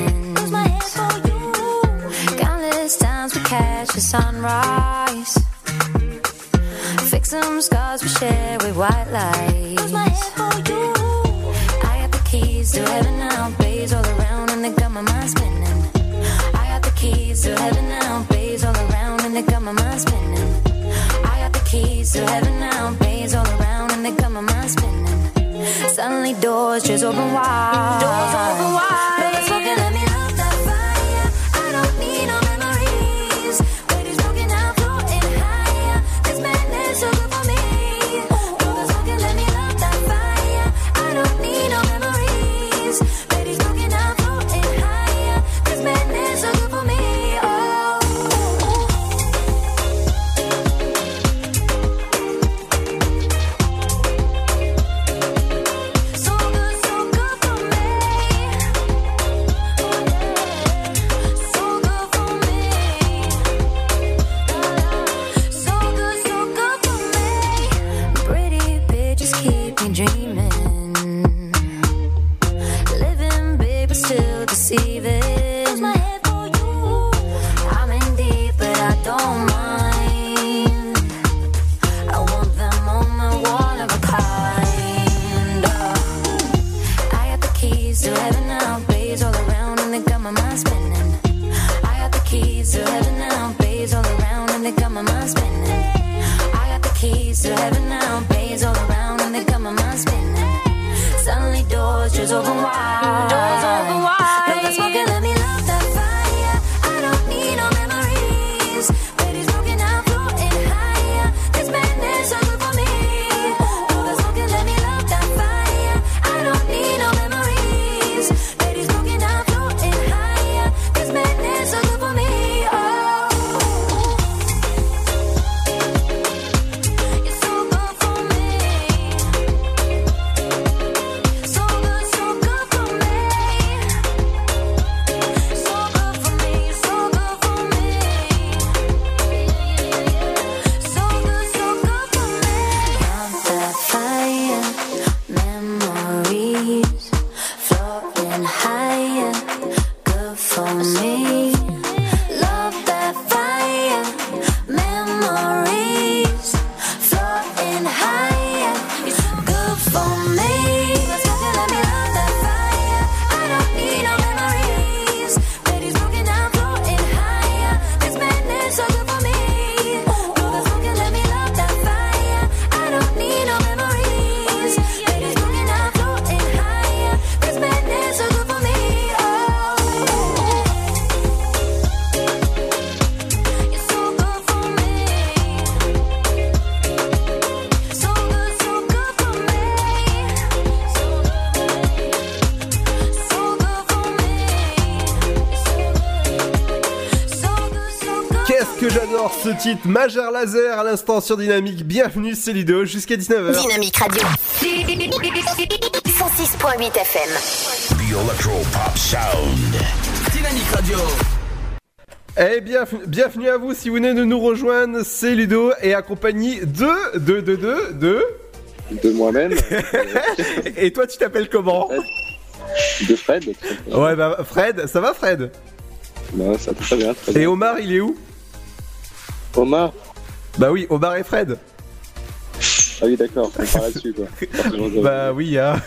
Countless times we catch the sunrise. Fix some scars we share with white lights. To heaven now, bays all around, and they got my mind spinning. I got the keys to heaven now, titre Majeur Laser à l'instant sur Dynamique. Bienvenue, c'est Ludo jusqu'à 19h. Dynamique Radio. 106.8 FM. The Electro Pop Sound. Dynamique Radio. Eh bien, bienvenue à vous si vous venez de nous rejoindre, c'est Ludo et accompagné de, de, de, de, de... De moi-même. *laughs* et toi tu t'appelles comment De Fred. Ouais bah Fred, ça va Fred? Non, ça va très bien. Très Et bien. Omar il est où? Omar Bah oui, Omar et Fred. Ah oui, d'accord, on parle là-dessus quoi. *laughs* Bah oui, hein. *laughs*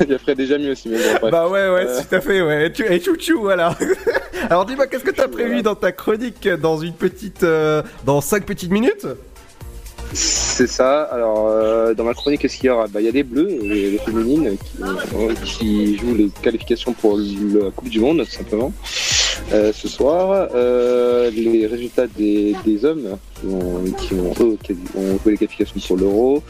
Il y a Fred déjà mieux aussi, mais bon, bref. Bah ouais, ouais, Euh, tout à fait, ouais. Et chouchou, voilà. *laughs* Alors dis-moi, qu'est-ce que t'as prévu dans ta chronique dans une petite... euh, dans 5 petites minutes? C'est ça. Alors, euh, dans ma chronique, qu'est-ce qu'il y aura? Bah, Il y a des bleus, les, les féminines, qui, euh, qui jouent les qualifications pour la Coupe du Monde, tout simplement. Euh, ce soir, euh, les résultats des, hommes qui ont, qui ont, joué les qualifications pour l'Euro.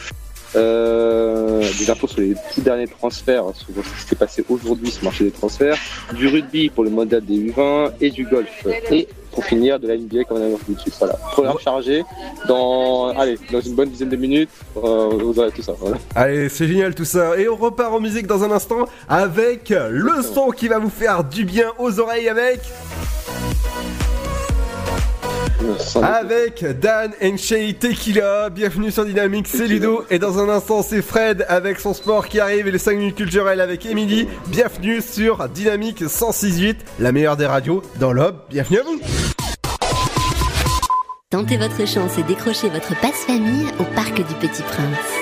Euh, des infos sur les tout derniers transferts, sur ce qui s'est passé aujourd'hui sur le marché des transferts, du rugby pour le mondial des U20 et du golf. Et pour finir, de la NBA comme on a vu tout de suite. Voilà. Programme chargé. Dans, allez, dans une bonne dizaine de minutes, euh, vous aurez tout ça. Voilà. Allez, c'est génial tout ça. Et on repart en musique dans un instant avec le son qui va vous faire du bien aux oreilles avec... Avec Dan Enchei Tequila, bienvenue sur Dynamique, c'est Ludo. Et dans un instant, c'est Fred avec son sport qui arrive et les 5 minutes culturelles avec Emily. Bienvenue sur Dynamique 106.8, la meilleure des radios dans l'Aube. Bienvenue à vous. Tentez votre chance et décrochez votre passe-famille au Parc du Petit Prince.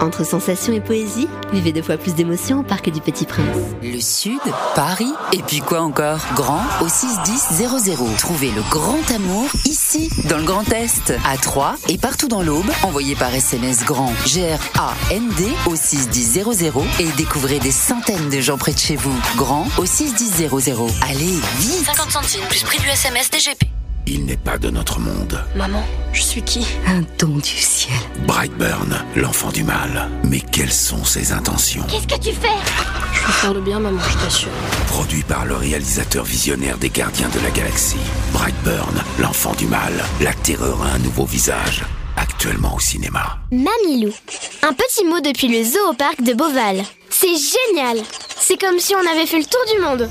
Entre sensations et poésie, vivez deux fois plus d'émotions au Parc du Petit Prince. Le Sud, Paris, et puis quoi encore? Grand au 61000. Trouvez le grand amour ici, dans le Grand Est, à Troyes et partout dans l'Aube. Envoyez par SMS grand G-R-A-N-D au 61000 et découvrez des centaines de gens près de chez vous. Grand au 61000. Allez, vite 50 centimes plus prix du SMS DGP. Il n'est pas de notre monde. Maman, je suis qui? Un don du ciel. Brightburn, l'enfant du mal. Mais quelles sont ses intentions? Qu'est-ce que tu fais? Je veux faire le bien, maman, je t'assure. Produit par le réalisateur visionnaire des Gardiens de la Galaxie. Brightburn, l'enfant du mal. La terreur a un nouveau visage. Actuellement au cinéma. Mamilou. Un petit mot depuis le zoo au parc de Beauval. C'est génial C'est comme si on avait fait le tour du monde.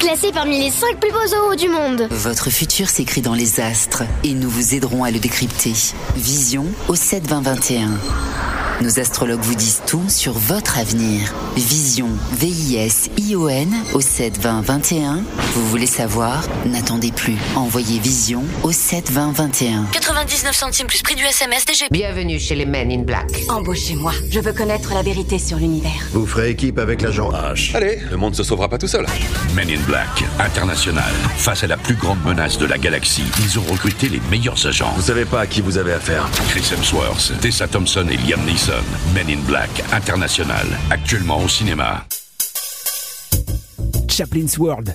Classé parmi les 5 plus beaux zoos du monde. Votre futur s'écrit dans les astres et nous vous aiderons à le décrypter. Vision au 7 20 21. Nos astrologues vous disent tout sur votre avenir. Vision, V-I-S-I-O-N au 7 20 21. Vous voulez savoir? N'attendez plus. Envoyez Vision au 7 20 21. 99 centimes plus prix du SMS DGP. Bienvenue chez les Men in Black. Embauchez-moi. Je veux connaître la vérité sur l'univers. Vous ferez équipe avec l'agent H. Allez, le monde se sauvera pas tout seul. Men in Black, international. Face à la plus grande menace de la galaxie, ils ont recruté les meilleurs agents. Vous savez pas à qui vous avez affaire. Chris Hemsworth, Tessa Thompson et Liam Neeson. Men in Black, international. Actuellement au cinéma. Chaplin's World.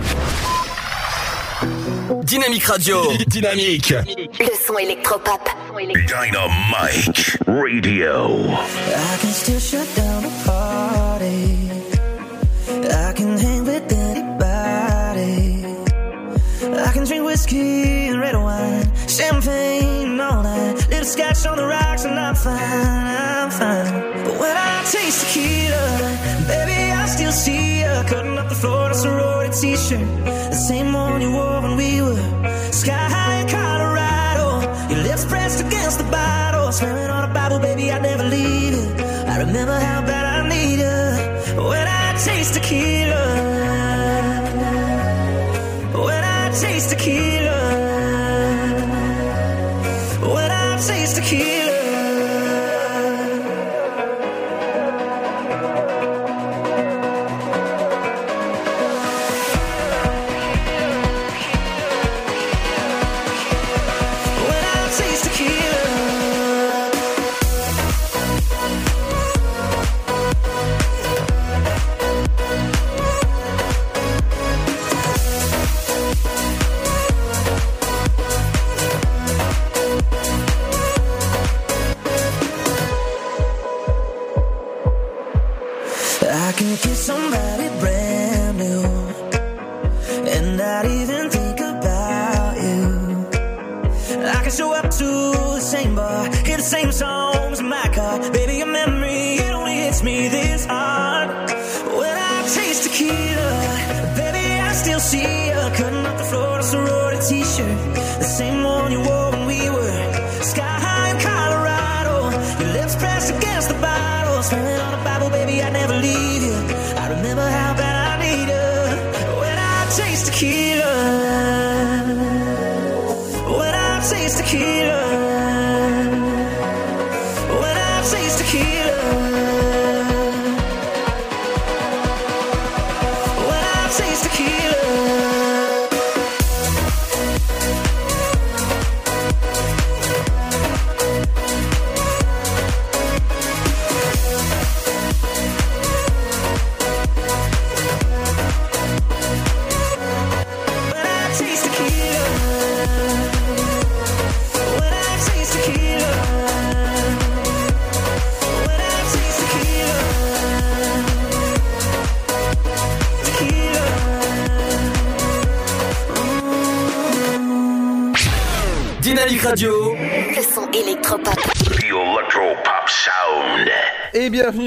Dynamique Radio. Dynamique. Le son électropop. Dynamite Radio. I can still shut down a party. I can hang with anybody. I can drink whiskey and red wine, champagne all night. Little scotch on the rocks and I'm fine, I'm fine. But when I taste tequila, baby, I still see you cutting up the floor in a sorority t-shirt, the same one you wore when we were sky high in Colorado. Your lips pressed against the bottle, swearing on a Bible, baby, I'd never leave it. I remember how bad I need you when I taste tequila. Tequila.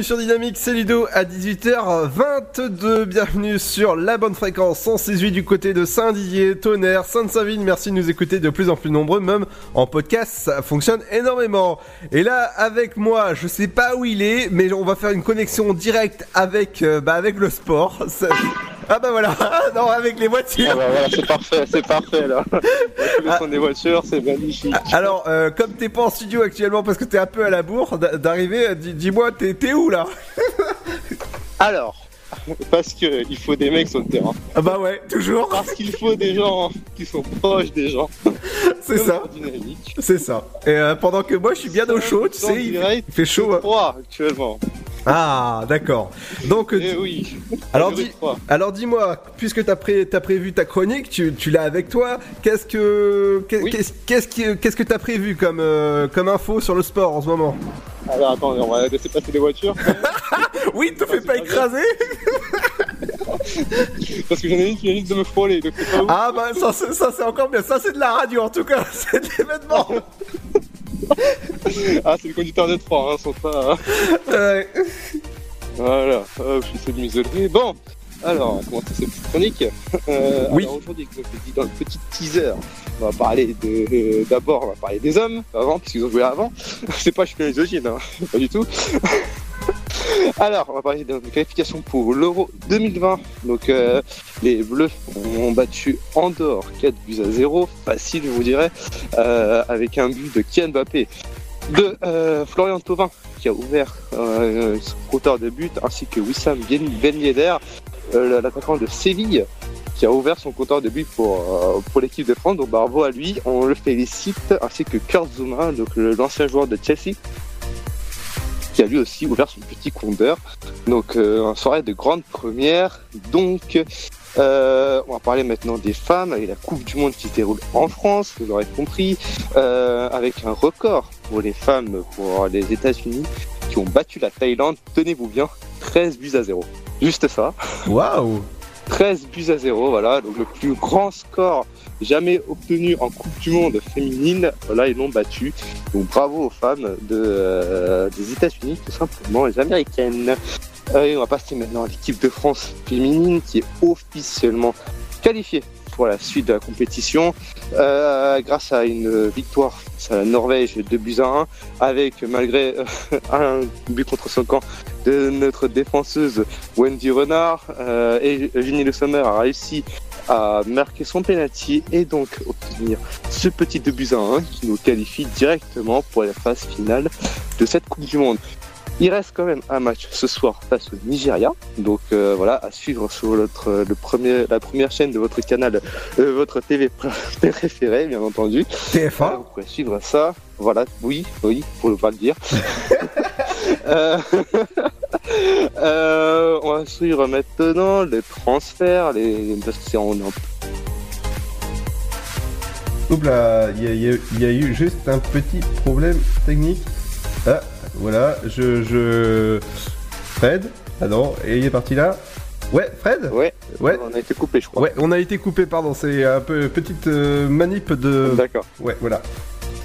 Sur Dynamique, c'est Ludo à 18h22. Bienvenue sur la bonne fréquence 168 du côté de Saint-Didier, Tonnerre, Sainte-Savine. Merci de nous écouter de plus en plus nombreux, même en podcast, ça fonctionne énormément. Et là, avec moi, je sais pas où il est, mais on va faire une connexion directe avec, euh, bah, avec le sport. Ah bah voilà, *laughs* non, avec les voitures. Ah bah voilà, c'est parfait, c'est parfait là. *laughs* Tous les sons des voitures, c'est magnifique. Alors, euh, comme t'es pas en studio actuellement parce que t'es un peu à la bourre d'a- d'arriver, euh, dis- dis-moi, t'es t'es où là? Alors, *laughs* parce que il faut des mecs sur le terrain. Ah bah ouais, toujours. Parce qu'il faut des gens qui sont proches des gens. *laughs* C'est ça. C'est ça. Et euh, pendant que moi je suis bien au chaud, tu sais, il, il fait chaud. hein. 3 actuellement. Ah, d'accord. Donc, euh, Eh oui. alors, dis, alors dis-moi, puisque t'as pré, t'as prévu ta chronique, tu, tu l'as avec toi. Qu'est-ce que qu'est-ce qu'est-ce qui- qu'est-ce que t'as prévu comme euh, comme info sur le sport en ce moment? Alors attends, on va laisser passer les voitures. *laughs* oui, te fais pas écraser *laughs* Parce que j'en ai une qui mérite de me frôler. Donc c'est pas ouf. Ah bah ça, c'est- ça c'est encore bien. Ça c'est de la radio en tout cas. *laughs* C'est de l'événement. *laughs* Ah, c'est le conducteur de 3, hein, sans ça. hein. Ouais. Voilà, hop, j'essaie de m'isoler. Bon, alors, on va commencer cette petite chronique. Euh, Oui. Aujourd'hui, comme je l'ai dit dans le petit teaser, on va parler de. euh, D'abord, on va parler des hommes, avant, puisqu'ils ont joué avant. C'est pas je suis misogyne, hein, pas du tout. Alors, on va parler de qualification pour l'Euro 2020. Donc, euh, les Bleus ont battu Andorre 4 buts à 0, facile, je vous dirais, euh, avec un but de Kian Mbappé, de euh, Florian Thauvin qui a ouvert son compteur de but, ainsi que Wissam Ben Yedder, l'attaquant de Séville, qui a ouvert son compteur de but pour, pour l'équipe de France. Donc bravo à lui, on le félicite, ainsi que Kurt Zuma, l'ancien joueur de Chelsea, qui a lui aussi ouvert son petit compteur. Donc euh, un soirée de grande première. Donc euh, on va parler maintenant des femmes avec la Coupe du Monde qui se déroule en France, vous l'aurez compris, euh, avec un record pour les femmes pour les États-Unis qui ont battu la Thaïlande. Tenez-vous bien, 13 buts à 0. Juste ça. Waouh 13 buts à 0, voilà, donc le plus grand score jamais obtenu en Coupe du Monde féminine, voilà, ils l'ont battu. Donc bravo aux femmes euh, des États-Unis, tout simplement, les Américaines. Euh, et on va passer maintenant à l'équipe de France féminine qui est officiellement qualifiée pour la suite de la compétition euh, grâce à une victoire face à la Norvège 2 buts à 1 avec malgré *laughs* un but contre son camp de notre défenseuse Wendy Renard et Eugénie Le Sommer a réussi à marquer son penalty et donc obtenir ce petit 2 buts à 1 qui nous qualifie directement pour la phase finale de cette Coupe du Monde. Il reste quand même un match ce soir face au Nigeria, donc euh, voilà à suivre sur notre le premier la première chaîne de votre canal, euh, votre TV pr- *laughs* préféré bien entendu. TF1. vous pouvez suivre ça. Voilà, oui, oui, pour ne pas le dire. *laughs* *laughs* *laughs* Euh, on va suivre maintenant les transferts, les parce que c'est en, Oups là, y, y il y a eu juste un petit problème technique. Ah, voilà, je, je... Fred Ah non, et il est parti là Ouais, Fred Ouais, ouais. on a été coupé, je crois. Ouais, on a été coupé, pardon, c'est un peu petite euh, manip de... D'accord. Ouais, voilà.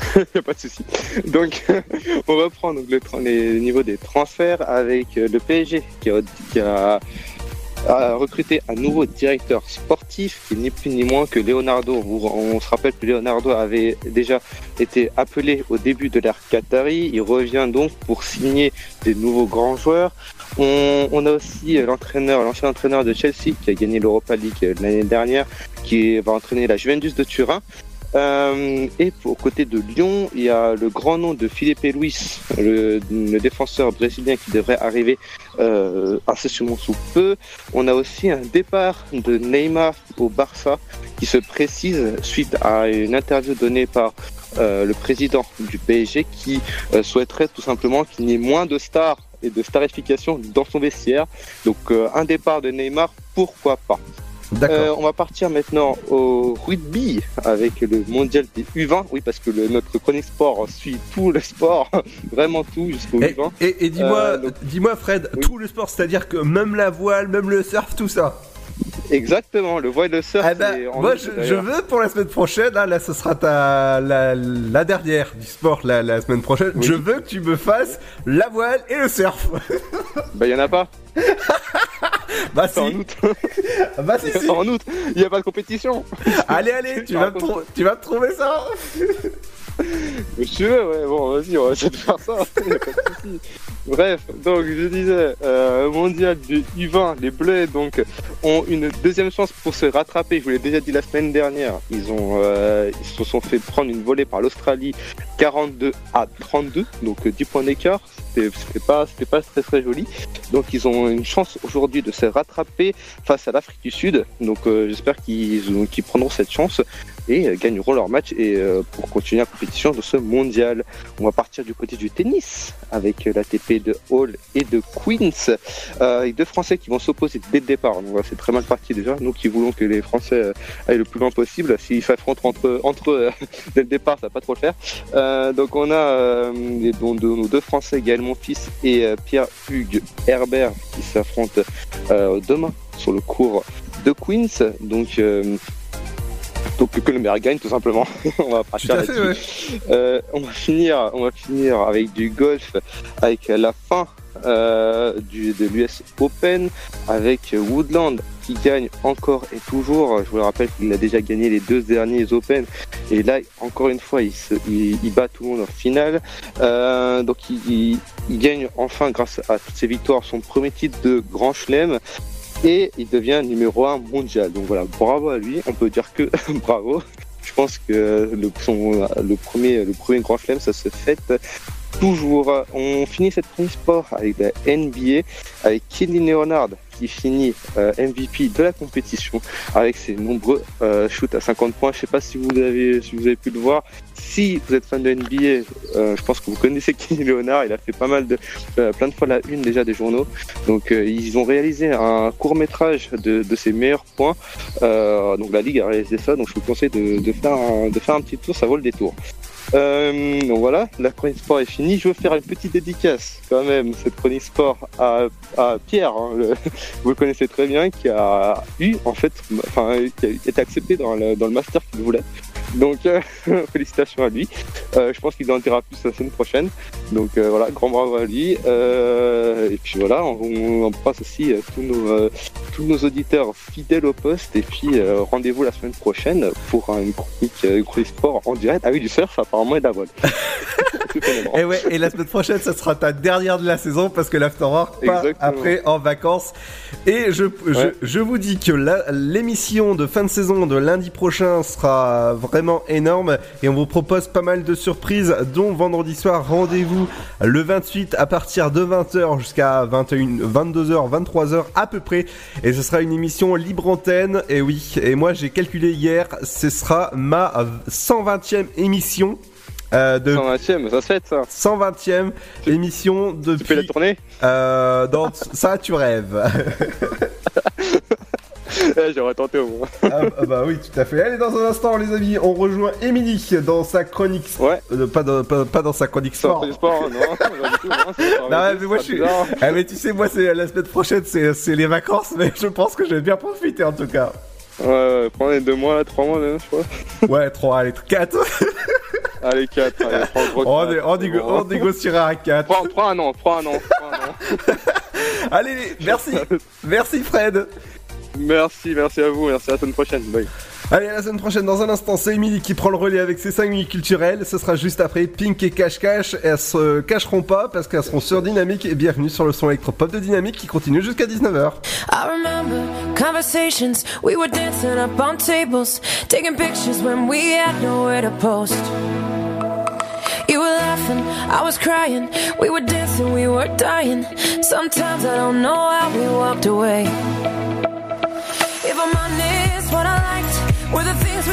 *laughs* y a pas de souci. Donc, *laughs* on reprend donc le, niveaux des transferts avec euh, le PSG qui a, recruté un nouveau directeur sportif qui est ni plus ni moins que Leonardo. On se rappelle que Leonardo avait déjà été appelé au début de l'ère Qatari. Il revient donc pour signer des nouveaux grands joueurs. On, on a aussi euh, l'entraîneur, l'ancien entraîneur de Chelsea qui a gagné l'Europa League euh, l'année dernière, qui va entraîner la Juventus de Turin. Euh, et pour côté de Lyon, il y a le grand nom de Felipe Luis, le, le défenseur brésilien qui devrait arriver euh, incessamment sous peu. On a aussi un départ de Neymar au Barça qui se précise suite à une interview donnée par euh, le président du PSG qui euh, souhaiterait tout simplement qu'il n'y ait moins de stars et de starification dans son vestiaire. Donc euh, un départ de Neymar, pourquoi pas euh, on va partir maintenant au rugby avec le mondial des U20. Oui, parce que le, notre chronique sport suit tout le sport, *laughs* vraiment tout jusqu'au Et, U20. et- et dis-moi, Euh, donc- dis-moi Fred, tout le sport, c'est-à-dire que même la voile, même le surf, tout ça. Exactement, le voile surf. Eh ben, c'est en moi, je, veux pour la semaine prochaine, hein, là, ce sera ta, la, la dernière du sport la, la semaine prochaine. Je veux que tu me fasses la voile et le surf. Bah, il en a pas. *laughs* *laughs* bah, si. en août. *laughs* bah, si, si. en août, il n'y a pas de compétition. *laughs* Allez, allez, tu vas, me tu vas me trouver ça. Monsieur, ouais, bon, vas-y, on va essayer de faire ça. y a pas de souci. Bref, donc je disais, euh, mondial du U20, les Bleus donc ont une deuxième chance pour se rattraper. Je vous l'ai déjà dit la semaine dernière. Ils ont, euh, ils se sont fait prendre une volée par l'Australie, 42 à 32, donc euh, 10 points d'écart. C'était pas, c'était pas très très joli. Donc ils ont une chance aujourd'hui de se rattraper face à l'Afrique du Sud. Donc euh, j'espère qu'ils prendront cette chance et euh, gagneront leur match et euh, pour continuer la compétition de ce mondial. On va partir du côté du tennis avec euh, l'ATP de Hall et de Queens. Euh, avec deux Français qui vont s'opposer dès le départ. Donc c'est très mal parti déjà. Nous qui voulons que les Français aillent le plus loin possible, s'ils s'affrontent entre, entre eux *laughs* dès le départ, ça va pas trop le faire. Donc on a les, donc, de- nos deux Français, Gaël Monfils et Pierre-Hugues Herbert, qui s'affrontent demain sur le cours de Queens. Donc donc que le meilleur gagne tout simplement. *laughs* on va partir Tout à fait, là-dessus. Euh, on va finir, on va finir avec du golf, avec la fin euh, du, de l'US Open, avec Woodland qui gagne encore et toujours. Je vous le rappelle qu'il a déjà gagné les deux derniers Open et là encore une fois il, se, il, il bat tout le monde en finale. Euh, donc il, il- il gagne enfin grâce à toutes ses victoires son premier titre de Grand Chelem et il devient numéro un mondial. Donc voilà, bravo à lui. On peut dire que *laughs* bravo. Je pense que le premier, le premier grand chelem, ça se fête toujours. On finit cette chronique sport avec la NBA, avec Kelly Leonard qui finit euh, MVP de la compétition avec ses nombreux euh, shoots à 50 points. Je sais pas si vous avez, si vous avez pu le voir. Si vous êtes fan de NBA, euh, je pense que vous connaissez *laughs* Kenny Leonard. Il a fait pas mal de, plein de fois la une déjà des journaux. Donc ils ont réalisé un court métrage de, ses meilleurs points. Donc la ligue a réalisé ça. Donc je vous conseille de, de faire un, de faire un petit tour. Ça vaut le détour. Euh, voilà, la chronique sport est finie. Je veux faire une petite dédicace quand même, cette chronique sport à, Pierre, hein, *laughs* vous le connaissez très bien, qui a eu en fait, enfin, qui a été accepté dans le, dans le master qu'il voulait. Donc euh, *laughs* félicitations à lui. Euh, je pense qu'il en dira plus la semaine prochaine. Donc euh, voilà, grand bravo à lui. Et puis voilà, on, on embrasse aussi tous, nos, tous nos auditeurs fidèles au poste. Et puis rendez-vous la semaine prochaine pour une chronique, une chronique sport en direct. Ah oui, du surf apparemment et de la voile. *laughs* Et ouais, et la semaine prochaine, ça sera ta dernière de la saison parce que l'Afterwork part après en vacances. Et je, je, Ouais. je vous dis que l'émission de fin de saison de lundi prochain sera vraiment énorme et on vous propose pas mal de surprises, dont vendredi soir, rendez-vous le 28 à partir de 20h jusqu'à 21, 22h, 23h à peu près. Et ce sera une émission libre antenne. Et oui, et moi j'ai calculé hier, ce sera ma 120e émission. Euh, de 120e, ça se fait ça. 120e émission depuis. Tu fais la tournée? euh, dans ça, tu rêves. *laughs* Eh, *laughs* J'aurais tenté au moins. ah, ah bah oui, tout à fait. Allez, dans un instant, les amis, on rejoint Émilie dans sa chronique. Ouais. Euh, pas, dans, pas, pas dans sa chronique sport. sport, non, pas du tout, non, *laughs* Non, mais moi je suis. Ah, mais tu sais, moi, c'est la semaine prochaine, c'est c'est les vacances, mais je pense que je vais bien profiter en tout cas. Ouais, ouais, prends les deux mois, là, trois mois même, je crois. *laughs* Ouais, 3, allez, 4. Allez, 4. Allez, prends gros On, quatre, on c'est négo- bon. on négociera à 4. Prends, prends un an, prends un an, prends un an. Allez, merci. Merci Fred. Merci, merci à vous, merci à la semaine prochaine. Bye. Allez, à la semaine prochaine, dans un instant, c'est Emily qui prend le relais avec ses 5 minutes culturelles. Ce sera juste après Pink et Cash Cash. Elles se cacheront pas parce qu'elles seront sur Dynamique et bienvenue sur le son électropop de Dynamique qui continue jusqu'à 19h. I remember conversations. We were dancing up on tables, taking pictures when we had nowhere to post. You were laughing, I was crying. We were dancing, we were dying. Sometimes I don't know how we walked away.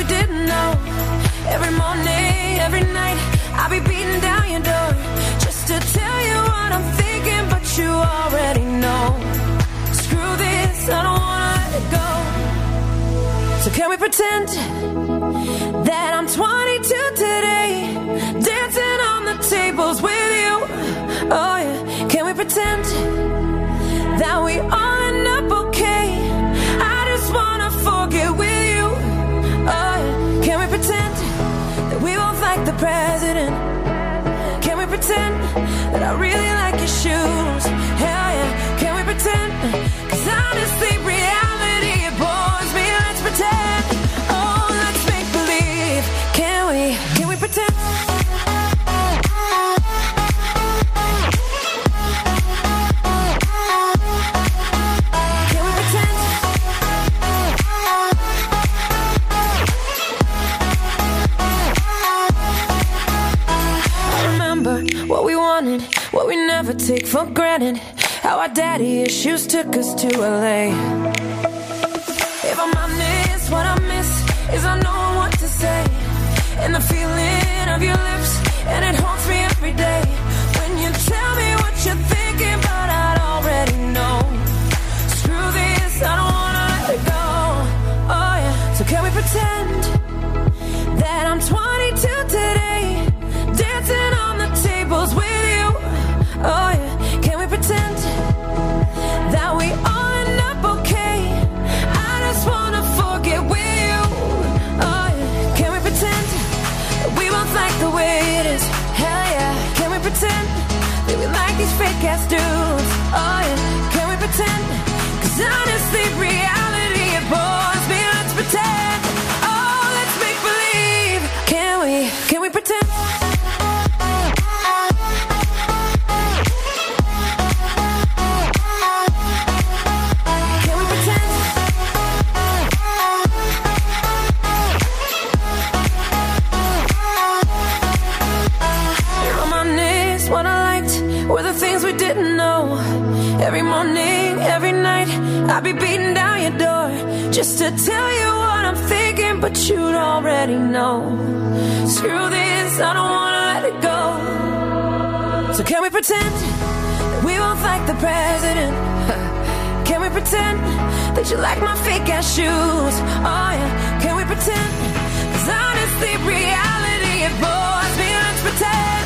Didn't know. Every morning, every night, I'll be beating down your door just to tell you what I'm thinking, but you already know. Screw this, I don't wanna let it go. So can we pretend that I'm 22 today, dancing on the tables with you? Oh yeah, can we pretend that we all end up okay? I just wanna forget the president? Can we pretend that I really like your shoes? Hell yeah, can we pretend? Cause honestly, never take for granted. How our daddy issues took us to LA. If I'm honest, what I miss is I know what to say. And the feeling of your lips, and it haunts me every day. Just to tell you what I'm thinking, but you'd already know. Screw this, I don't wanna let it go. So can we pretend that we both like the president? *laughs* Can we pretend that you like my fake ass shoes? Oh yeah, can we pretend? Cause honestly, reality it bores me. Let's pretend.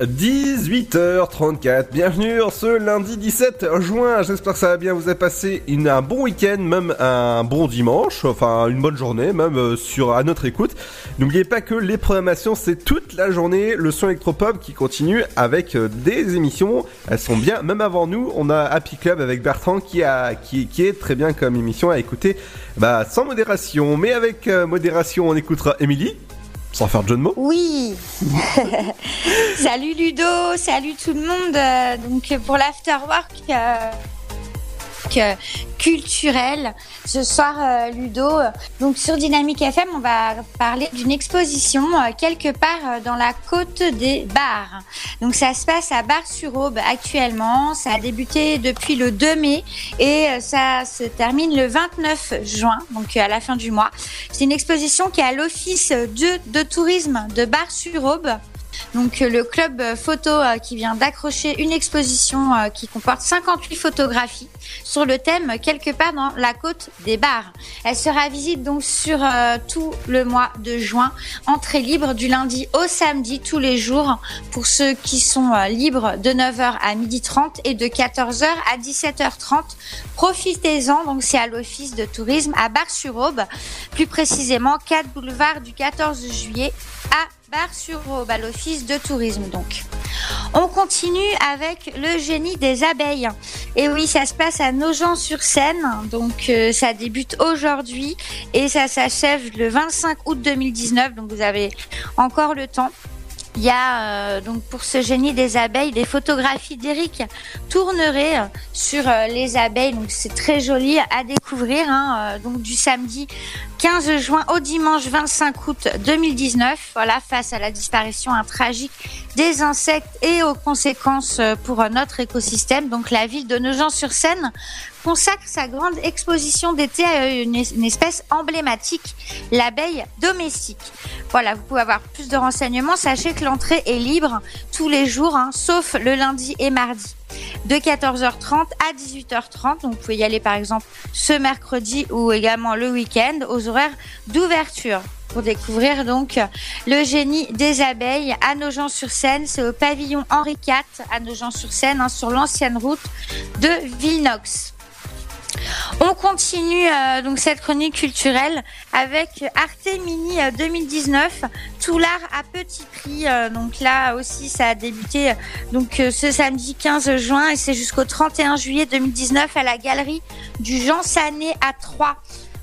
18h34, bienvenue en ce lundi 17 juin, j'espère que ça va bien, vous avez passé un bon week-end, même un bon dimanche, enfin une bonne journée même euh, sur à notre écoute. N'oubliez pas que les programmations c'est toute la journée, le son électropop qui continue avec euh, des émissions, elles sont bien, même avant nous, on a Happy Club avec Bertrand qui, a, qui, qui est très bien comme émission à écouter, bah sans modération, mais avec euh, modération on écoutera Émilie. Sans faire de jeu Oui *laughs* Salut Ludo, salut tout le monde. Euh, Donc pour l'afterwork, euh, culturelle. Ce soir, euh, Ludo, euh, donc sur Dynamique FM, on va parler d'une exposition quelque part dans la côte des Bars. Donc ça se passe à Bar-sur-Aube actuellement. Ça a débuté depuis le 2 mai et ça se termine le 29 juin, donc à la fin du mois. C'est une exposition qui est à l'Office de, de tourisme de Bar-sur-Aube. Donc euh, le club euh, photo euh, qui vient d'accrocher une exposition qui comporte 58 photographies sur le thème quelque part dans la côte des bars. Elle sera visible donc sur tout le mois de juin, entrée libre du lundi au samedi tous les jours pour ceux qui sont libres de 9h à 12h30 et de 14h à 17h30. Profitez-en, donc c'est à l'office de tourisme à Bar-sur-Aube, plus précisément 4 boulevard du 14 juillet à Bar-sur-Aube, à l'office de tourisme donc. On continue avec le génie des abeilles. Et oui, ça se passe à Nogent-sur-Seine, donc euh, ça débute aujourd'hui et ça s'achève le 25 août 2019, donc vous avez encore le temps. Il y a euh, donc pour ce génie des abeilles des photographies d'Éric Tourneret euh, sur euh, les abeilles. Donc c'est très joli à découvrir. hein, donc du samedi 15 juin au dimanche 25 août 2019. Voilà face à la disparition hein, tragique des insectes et aux conséquences pour notre écosystème. Donc la ville de Nogent-sur-Seine consacre sa grande exposition d'été à une, espèce emblématique, l'abeille domestique. Voilà, vous pouvez avoir plus de renseignements. Sachez que l'entrée est libre tous les jours, hein, sauf le lundi et mardi, de 14h30 à 18h30. Donc vous pouvez y aller par exemple ce mercredi ou également le week-end aux horaires d'ouverture pour découvrir donc le génie des abeilles à Nogent-sur-Seine. C'est au pavillon Henri IV à Nogent-sur-Seine, hein, sur l'ancienne route de Villenox. On continue euh, donc cette chronique culturelle avec Arte Mini euh, 2019, tout l'art à petit prix. Euh, donc là aussi, ça a débuté donc euh, ce samedi 15 juin et c'est jusqu'au 31 juillet 2019 à la galerie du Jean Sané à Troyes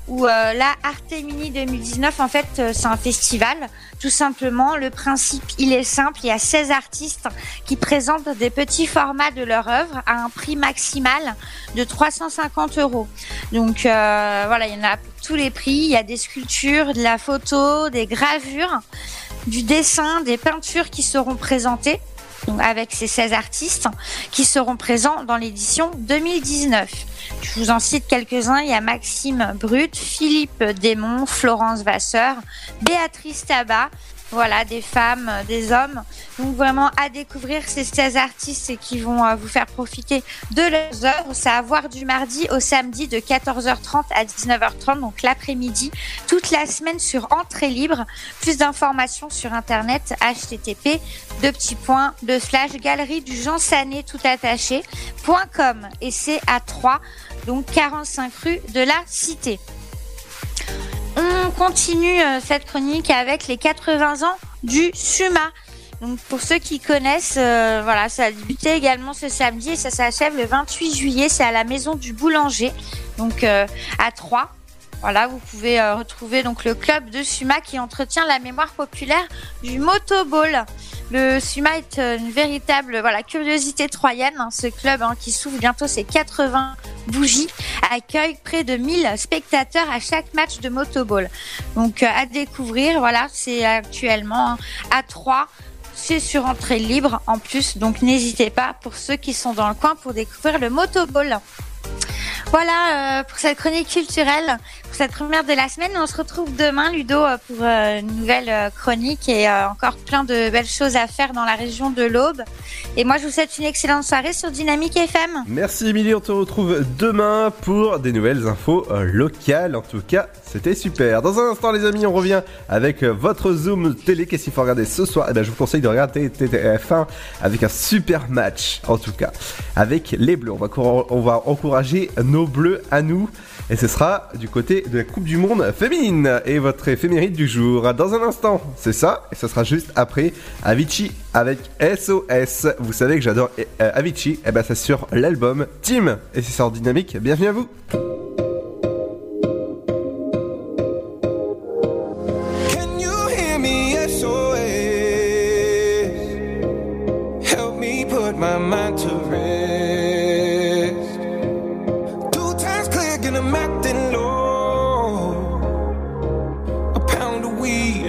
où euh, là, Arte Mini 2019, en fait, euh, c'est un festival, tout simplement. Le principe, il est simple. Il y a 16 artistes qui présentent des petits formats de leur œuvre à un prix maximal de 350 euros. Donc euh, voilà, il y en a tous les prix. Il y a des sculptures, de la photo, des gravures, du dessin, des peintures qui seront présentées avec ces 16 artistes qui seront présents dans l'édition 2019. Je vous en cite quelques-uns. Il y a Maxime Brut, Philippe Desmond, Florence Vasseur, Béatrice Tabat. Voilà, des femmes, euh, des hommes. Donc vraiment à découvrir ces 16 artistes qui vont euh, vous faire profiter de leurs œuvres. C'est à voir du mardi au samedi de 14h30 à 19h30, donc l'après-midi, toute la semaine sur entrée libre. Plus d'informations sur internet http deux petits points de slash galerie du Jean Sané tout attaché point .com et c'est à 3 donc 45 rue de la Cité. On continue euh, cette chronique avec les 80 ans du SUMA. Donc pour ceux qui connaissent, euh, voilà, ça a débuté également ce samedi et ça s'achève le 28 juillet. C'est à la maison du boulanger, donc euh, à Troyes. Voilà, vous pouvez euh, retrouver donc le club de Suma qui entretient la mémoire populaire du motoball. Le Suma est euh, une véritable voilà curiosité troyenne. hein. Ce club hein, qui s'ouvre bientôt ses 80 bougies accueille près de 1000 spectateurs à chaque match de motoball. Donc euh, à découvrir. Voilà, c'est actuellement hein, à 3 c'est sur entrée libre en plus, donc n'hésitez pas pour ceux qui sont dans le coin pour découvrir le motoball. Voilà pour cette chronique culturelle, pour cette première de la semaine. On se retrouve demain, Ludo, euh, pour euh, une nouvelle euh, chronique et encore plein de belles choses à faire dans la région de l'Aube. Et moi, je vous souhaite une excellente soirée sur Dynamique FM. Merci Émilie, on te retrouve demain pour des nouvelles infos locales. En tout cas, c'était super. Dans un instant, les amis, on revient avec votre Zoom télé. Qu'est-ce qu'il faut regarder ce soir? Eh ben, je vous conseille de regarder TTF1 avec un super match, en tout cas, avec les Bleus. On va, on va encourager nos Bleus à nous. Et ce sera du côté de la Coupe du Monde féminine et votre éphémérite du jour. Dans un instant, c'est ça, et ce sera juste après Avicii avec SOS. Vous savez que j'adore euh, Avicii, et ben c'est sur l'album Team, et c'est sur Dynamique. Bienvenue à vous. My mind to rest.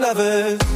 lovers.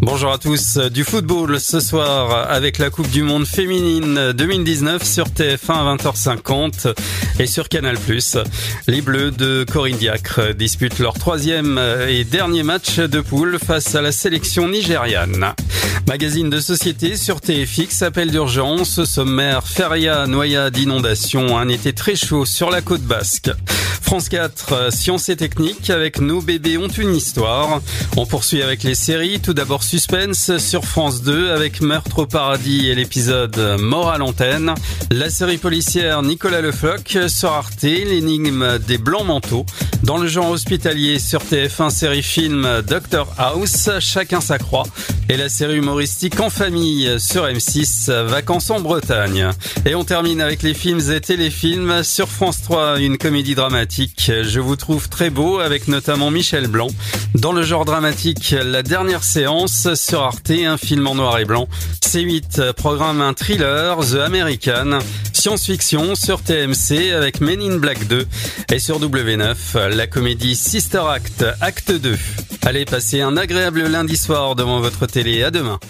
Bonjour à tous. Du football ce soir avec la Coupe du Monde féminine 2019 sur TF1 à 20h50 et sur Canal+. Les Bleus de Corinne Diacre disputent leur troisième et dernier match de poule face à la sélection nigériane. Magazine de société sur TFX, appel d'urgence, sommaire Feria noyade inondation, un été très chaud sur la côte basque. France 4, sciences et techniques avec Nos bébés ont une histoire. On poursuit avec les séries. Tout d'abord Suspense sur France 2 avec Meurtre au paradis et l'épisode Mort à l'antenne. La série policière Nicolas Le sur Arte, l'énigme des blancs manteaux. Dans le genre hospitalier sur TF1 série film Doctor House, chacun sa croix. Et la série En famille sur M6, Vacances en Bretagne. Et on termine avec les films et téléfilms sur France 3, une comédie dramatique. Je vous trouve très beau avec notamment Michel Blanc. Dans le genre dramatique, La dernière séance sur Arte, un film en noir et blanc. C8 programme un thriller, The American. Science-fiction sur TMC avec Men in Black 2. Et sur W9, la comédie Sister Act, acte 2. Allez, passez un agréable lundi soir devant votre télé. À demain.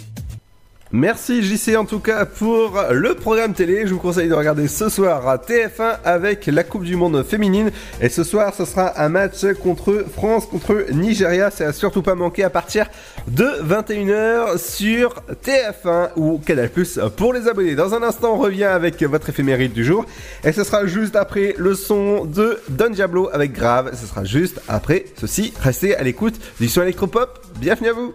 Merci JC en tout cas pour le programme télé. Je vous conseille de regarder ce soir à TF1 avec la Coupe du Monde féminine. Et ce soir, ce sera un match contre France, contre Nigeria. C'est à surtout pas manquer à partir de 21h sur TF1 ou Canal Plus pour les abonnés. Dans un instant, on revient avec votre éphéméride du jour. Et ce sera juste après le son de Don Diablo avec Grave. Ce sera juste après ceci. Restez à l'écoute du son électropop. Bienvenue à vous.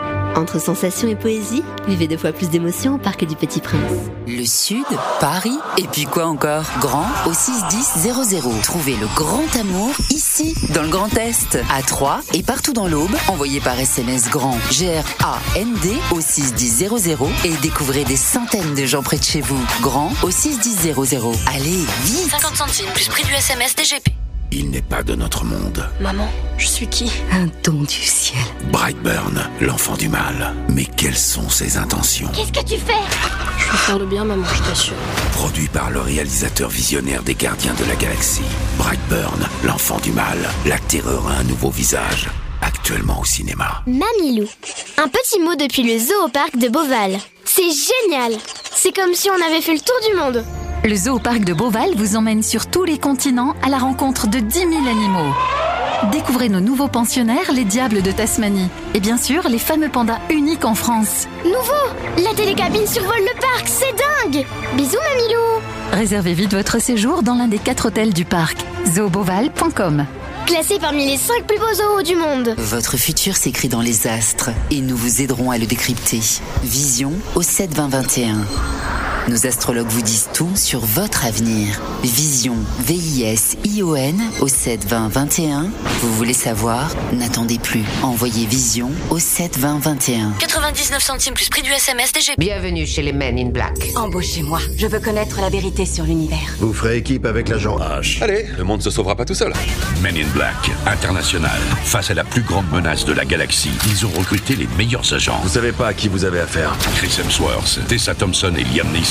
Entre sensations et poésie, vivez deux fois plus d'émotions au Parc du Petit Prince. Le Sud, Paris, et puis quoi encore? Grand au 61000. Trouvez le grand amour ici, dans le Grand Est, à Troyes et partout dans l'Aube. Envoyez par SMS grand G-R-A-N-D au 61000 et découvrez des centaines de gens près de chez vous. Grand au 61000. Allez, vite 50 centimes plus prix du SMS DGP. Il n'est pas de notre monde. Maman, je suis qui Un don du ciel. Brightburn, l'enfant du mal. Mais quelles sont ses intentions Qu'est-ce que tu fais Je veux faire le bien, maman, je t'assure. Produit par le réalisateur visionnaire des Gardiens de la Galaxie, Brightburn, l'enfant du mal. La terreur a un nouveau visage. Actuellement au cinéma. Mamilou. Un petit mot depuis le zoo au parc de Beauval. C'est génial C'est comme si on avait fait le tour du monde. Le zoo au parc de Beauval vous emmène sur tous les continents à la rencontre de 10 000 animaux. Découvrez nos nouveaux pensionnaires, les diables de Tasmanie. Et bien sûr, les fameux pandas uniques en France. Nouveau La télécabine survole le parc, c'est dingue Bisous Mamilou Réservez vite votre séjour dans l'un des quatre hôtels du parc. zooboval.com Classé parmi les 5 plus beaux zoos du monde. Votre futur s'écrit dans les astres et nous vous aiderons à le décrypter. Vision au 7 20 21. Nos astrologues vous disent tout sur votre avenir. Vision, V-I-S-I-O-N au 7 20 21. Vous voulez savoir? N'attendez plus. Envoyez Vision au 7 20 21. 99 centimes plus prix du SMS DGP. Bienvenue chez les Men in Black. Embauchez-moi. Je veux connaître la vérité sur l'univers. Vous ferez équipe avec l'agent H. Allez, le monde se sauvera pas tout seul. Men in Black, international. Face à la plus grande menace de la galaxie, ils ont recruté les meilleurs agents. Vous savez pas à qui vous avez affaire. Chris Hemsworth, Tessa Thompson et Liam Neeson.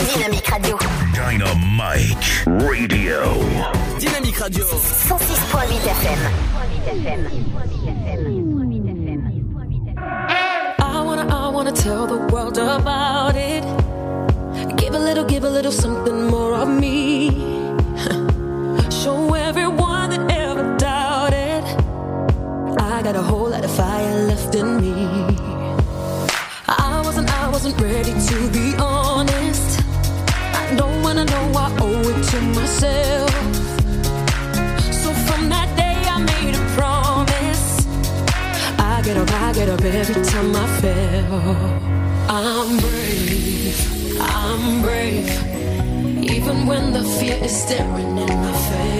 Dynamique Radio. Dynamite Radio. Dynamique Radio. 106.8 FM. I wanna, I wanna tell the world about it. Give a little, give a little something more of me. *laughs* Show everyone that ever doubted. I got a whole lot of fire left in me. I wasn't, I wasn't ready to be honest. I know I owe it to myself. So from that day I made a promise. I get up, I get up every time I fail. I'm brave, I'm brave. Even when the fear is staring in my face.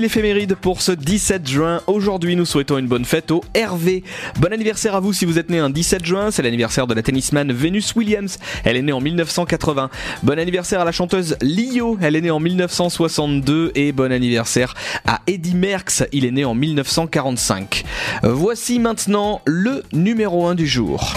L'éphéméride pour ce 17 juin. Aujourd'hui, nous souhaitons une bonne fête au Hervé. Bon anniversaire à vous si vous êtes né un 17 juin, c'est l'anniversaire de la tennisman Venus Williams. Elle est née en 1980. Bon anniversaire à la chanteuse Lio, elle est née en 1962 et bon anniversaire à Eddie Merckx, il est né en 1945. Voici maintenant le numéro 1 du jour.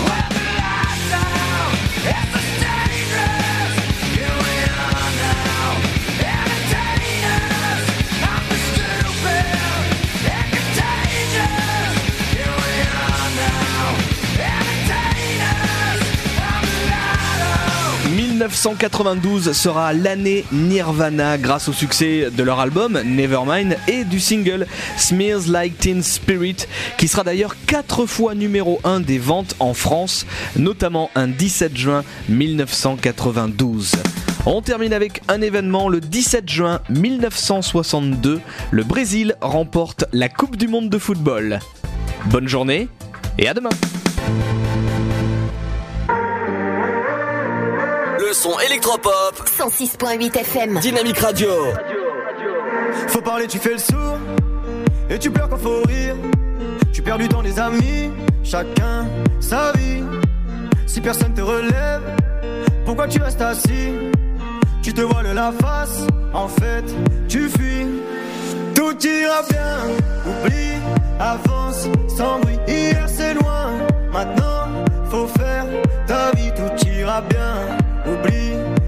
1992 sera l'année Nirvana grâce au succès de leur album Nevermind et du single Smears Like Teen Spirit qui sera d'ailleurs 4 fois numéro 1 des ventes en France, notamment un 17 juin 1992. On termine avec un événement le 17 juin 1962, le Brésil remporte la Coupe du monde de football. Bonne journée et à demain. Le son électropop. 106.8 FM. Dynamique Radio. Faut parler, tu fais le sourd. Et tu pleures quand faut rire. Tu perds du temps, les amis. Chacun sa vie. Si personne te relève, pourquoi tu restes assis? Tu te voiles la face. En fait, tu fuis. Tout ira bien. Oublie, avance sans bruit. Hier c'est loin. Maintenant, faut faire ta vie. Tout ira bien.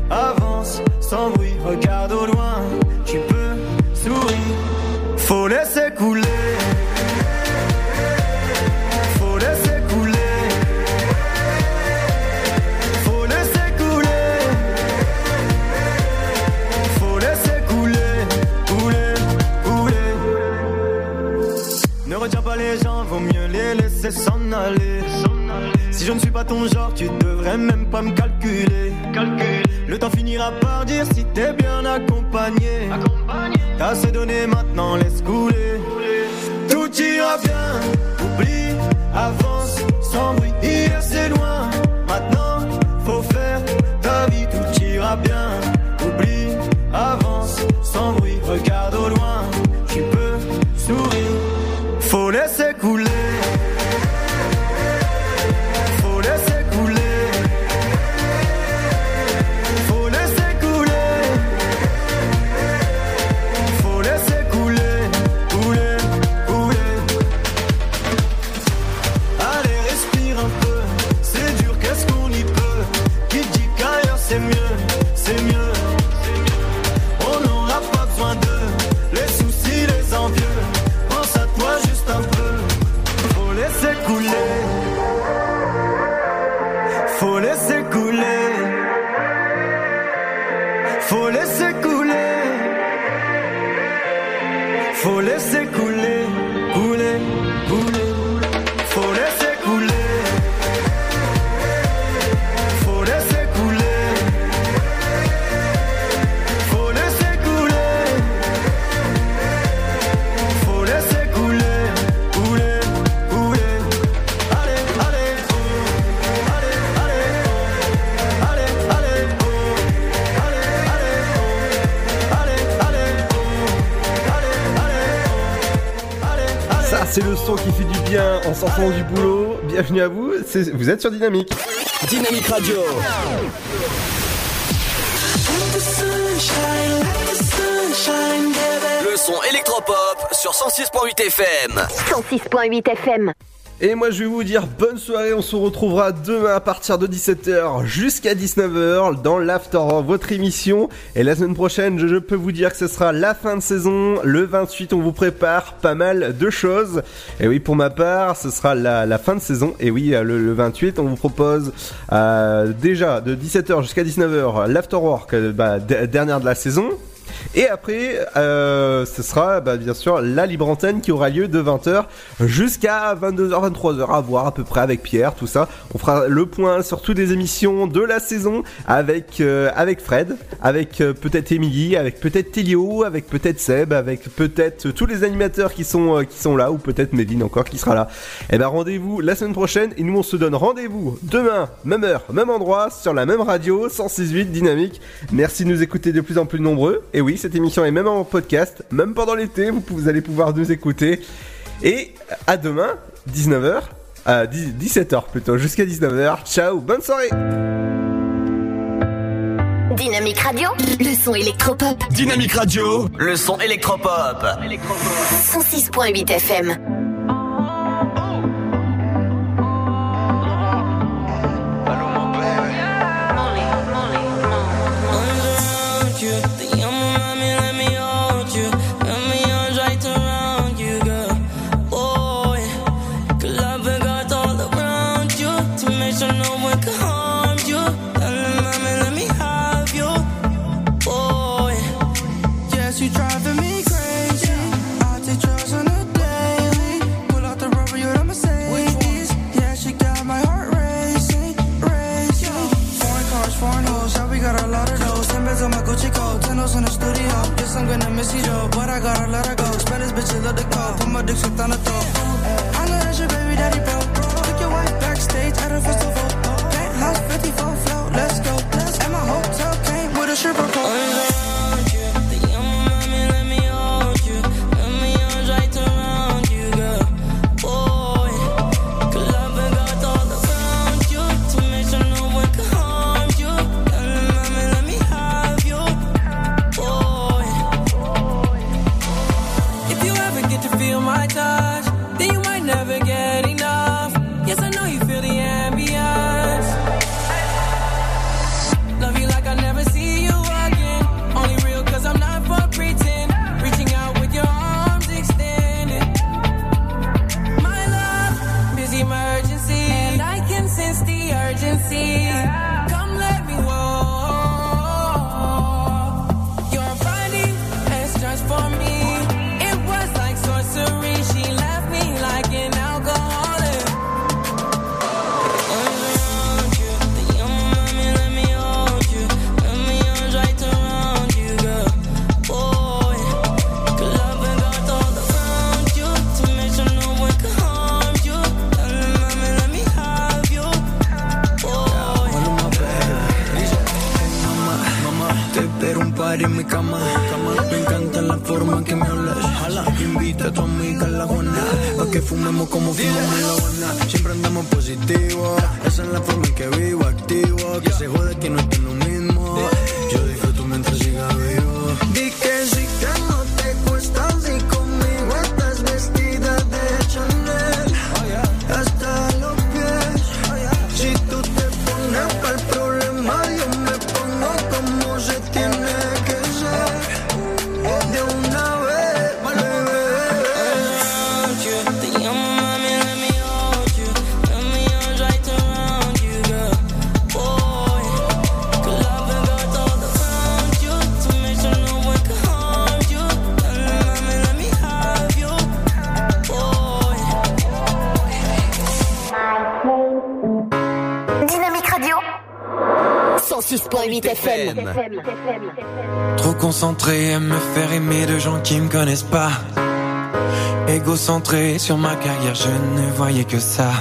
Avance sans bruit. Regarde au loin. Tu peux sourire. Faut laisser couler. Faut laisser couler. Faut laisser couler. Faut laisser couler. Couler, couler. Ne retiens pas les gens, vaut mieux les laisser s'en aller. Si je ne suis pas ton genre, tu devrais même pas me calculer. Le temps finira par dire si t'es bien accompagné. T'as assez donné maintenant, laisse couler. Tout ira bien, oublie, avance sans bruit. Hier c'est loin, bien en sortant du boulot. Bienvenue à vous, c'est- vous êtes sur Dynamique. Dynamique Radio. Le son électropop sur 106.8 FM. 106.8 FM. Et moi je vais vous dire bonne soirée, on se retrouvera demain à partir de 17h jusqu'à 19h dans l'After, votre émission. Et la semaine prochaine, je, peux vous dire que ce sera la fin de saison. Le 28, on vous prépare pas mal de choses. Et oui, pour ma part, ce sera la, fin de saison. Et oui, le, le 28, on vous propose euh, déjà de 17h jusqu'à 19h l'Afterwork, bah, dernière de la saison. Et après, euh, ce sera bah, bien sûr la libre antenne qui aura lieu de 20h jusqu'à 22h, 23h, à voir à peu près avec Pierre, tout ça. On fera le point sur toutes les émissions de la saison avec, euh, avec Fred, avec euh, peut-être Émilie, avec peut-être Télio, avec peut-être Seb, avec peut-être tous les animateurs qui sont, qui sont là, ou peut-être Méline encore qui sera là. Et ben rendez-vous la semaine prochaine et nous on se donne rendez-vous demain, même heure, même endroit, sur la même radio, 106.8 Dynamique. Merci de nous écouter de plus en plus nombreux. Et oui, cette émission est même en podcast, même pendant l'été, vous, vous allez pouvoir nous écouter. Et à demain, 19h, à 17h plutôt, jusqu'à 19h. Ciao, bonne soirée Dynamique Radio, le son électropop. Dynamique Radio, le son électropop. 106.8 FM. FM. Trop concentré à me faire aimer de gens qui me connaissent pas. Égocentré sur ma carrière, je ne voyais que ça.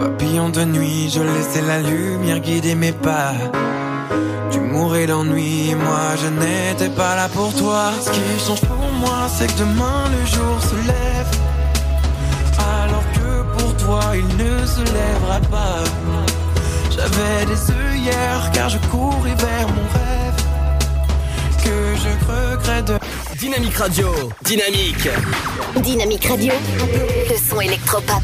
Papillon de nuit, je laissais la lumière guider mes pas. Tu mourais d'ennui, et moi je n'étais pas là pour toi. Ce qui change pour moi, c'est que demain le jour se lève. Alors que pour toi, il ne se lèvera pas. J'avais des car je courais vers mon rêve. Que je regrette de. Dynamique Radio, dynamique. Dynamique Radio, le son électropop.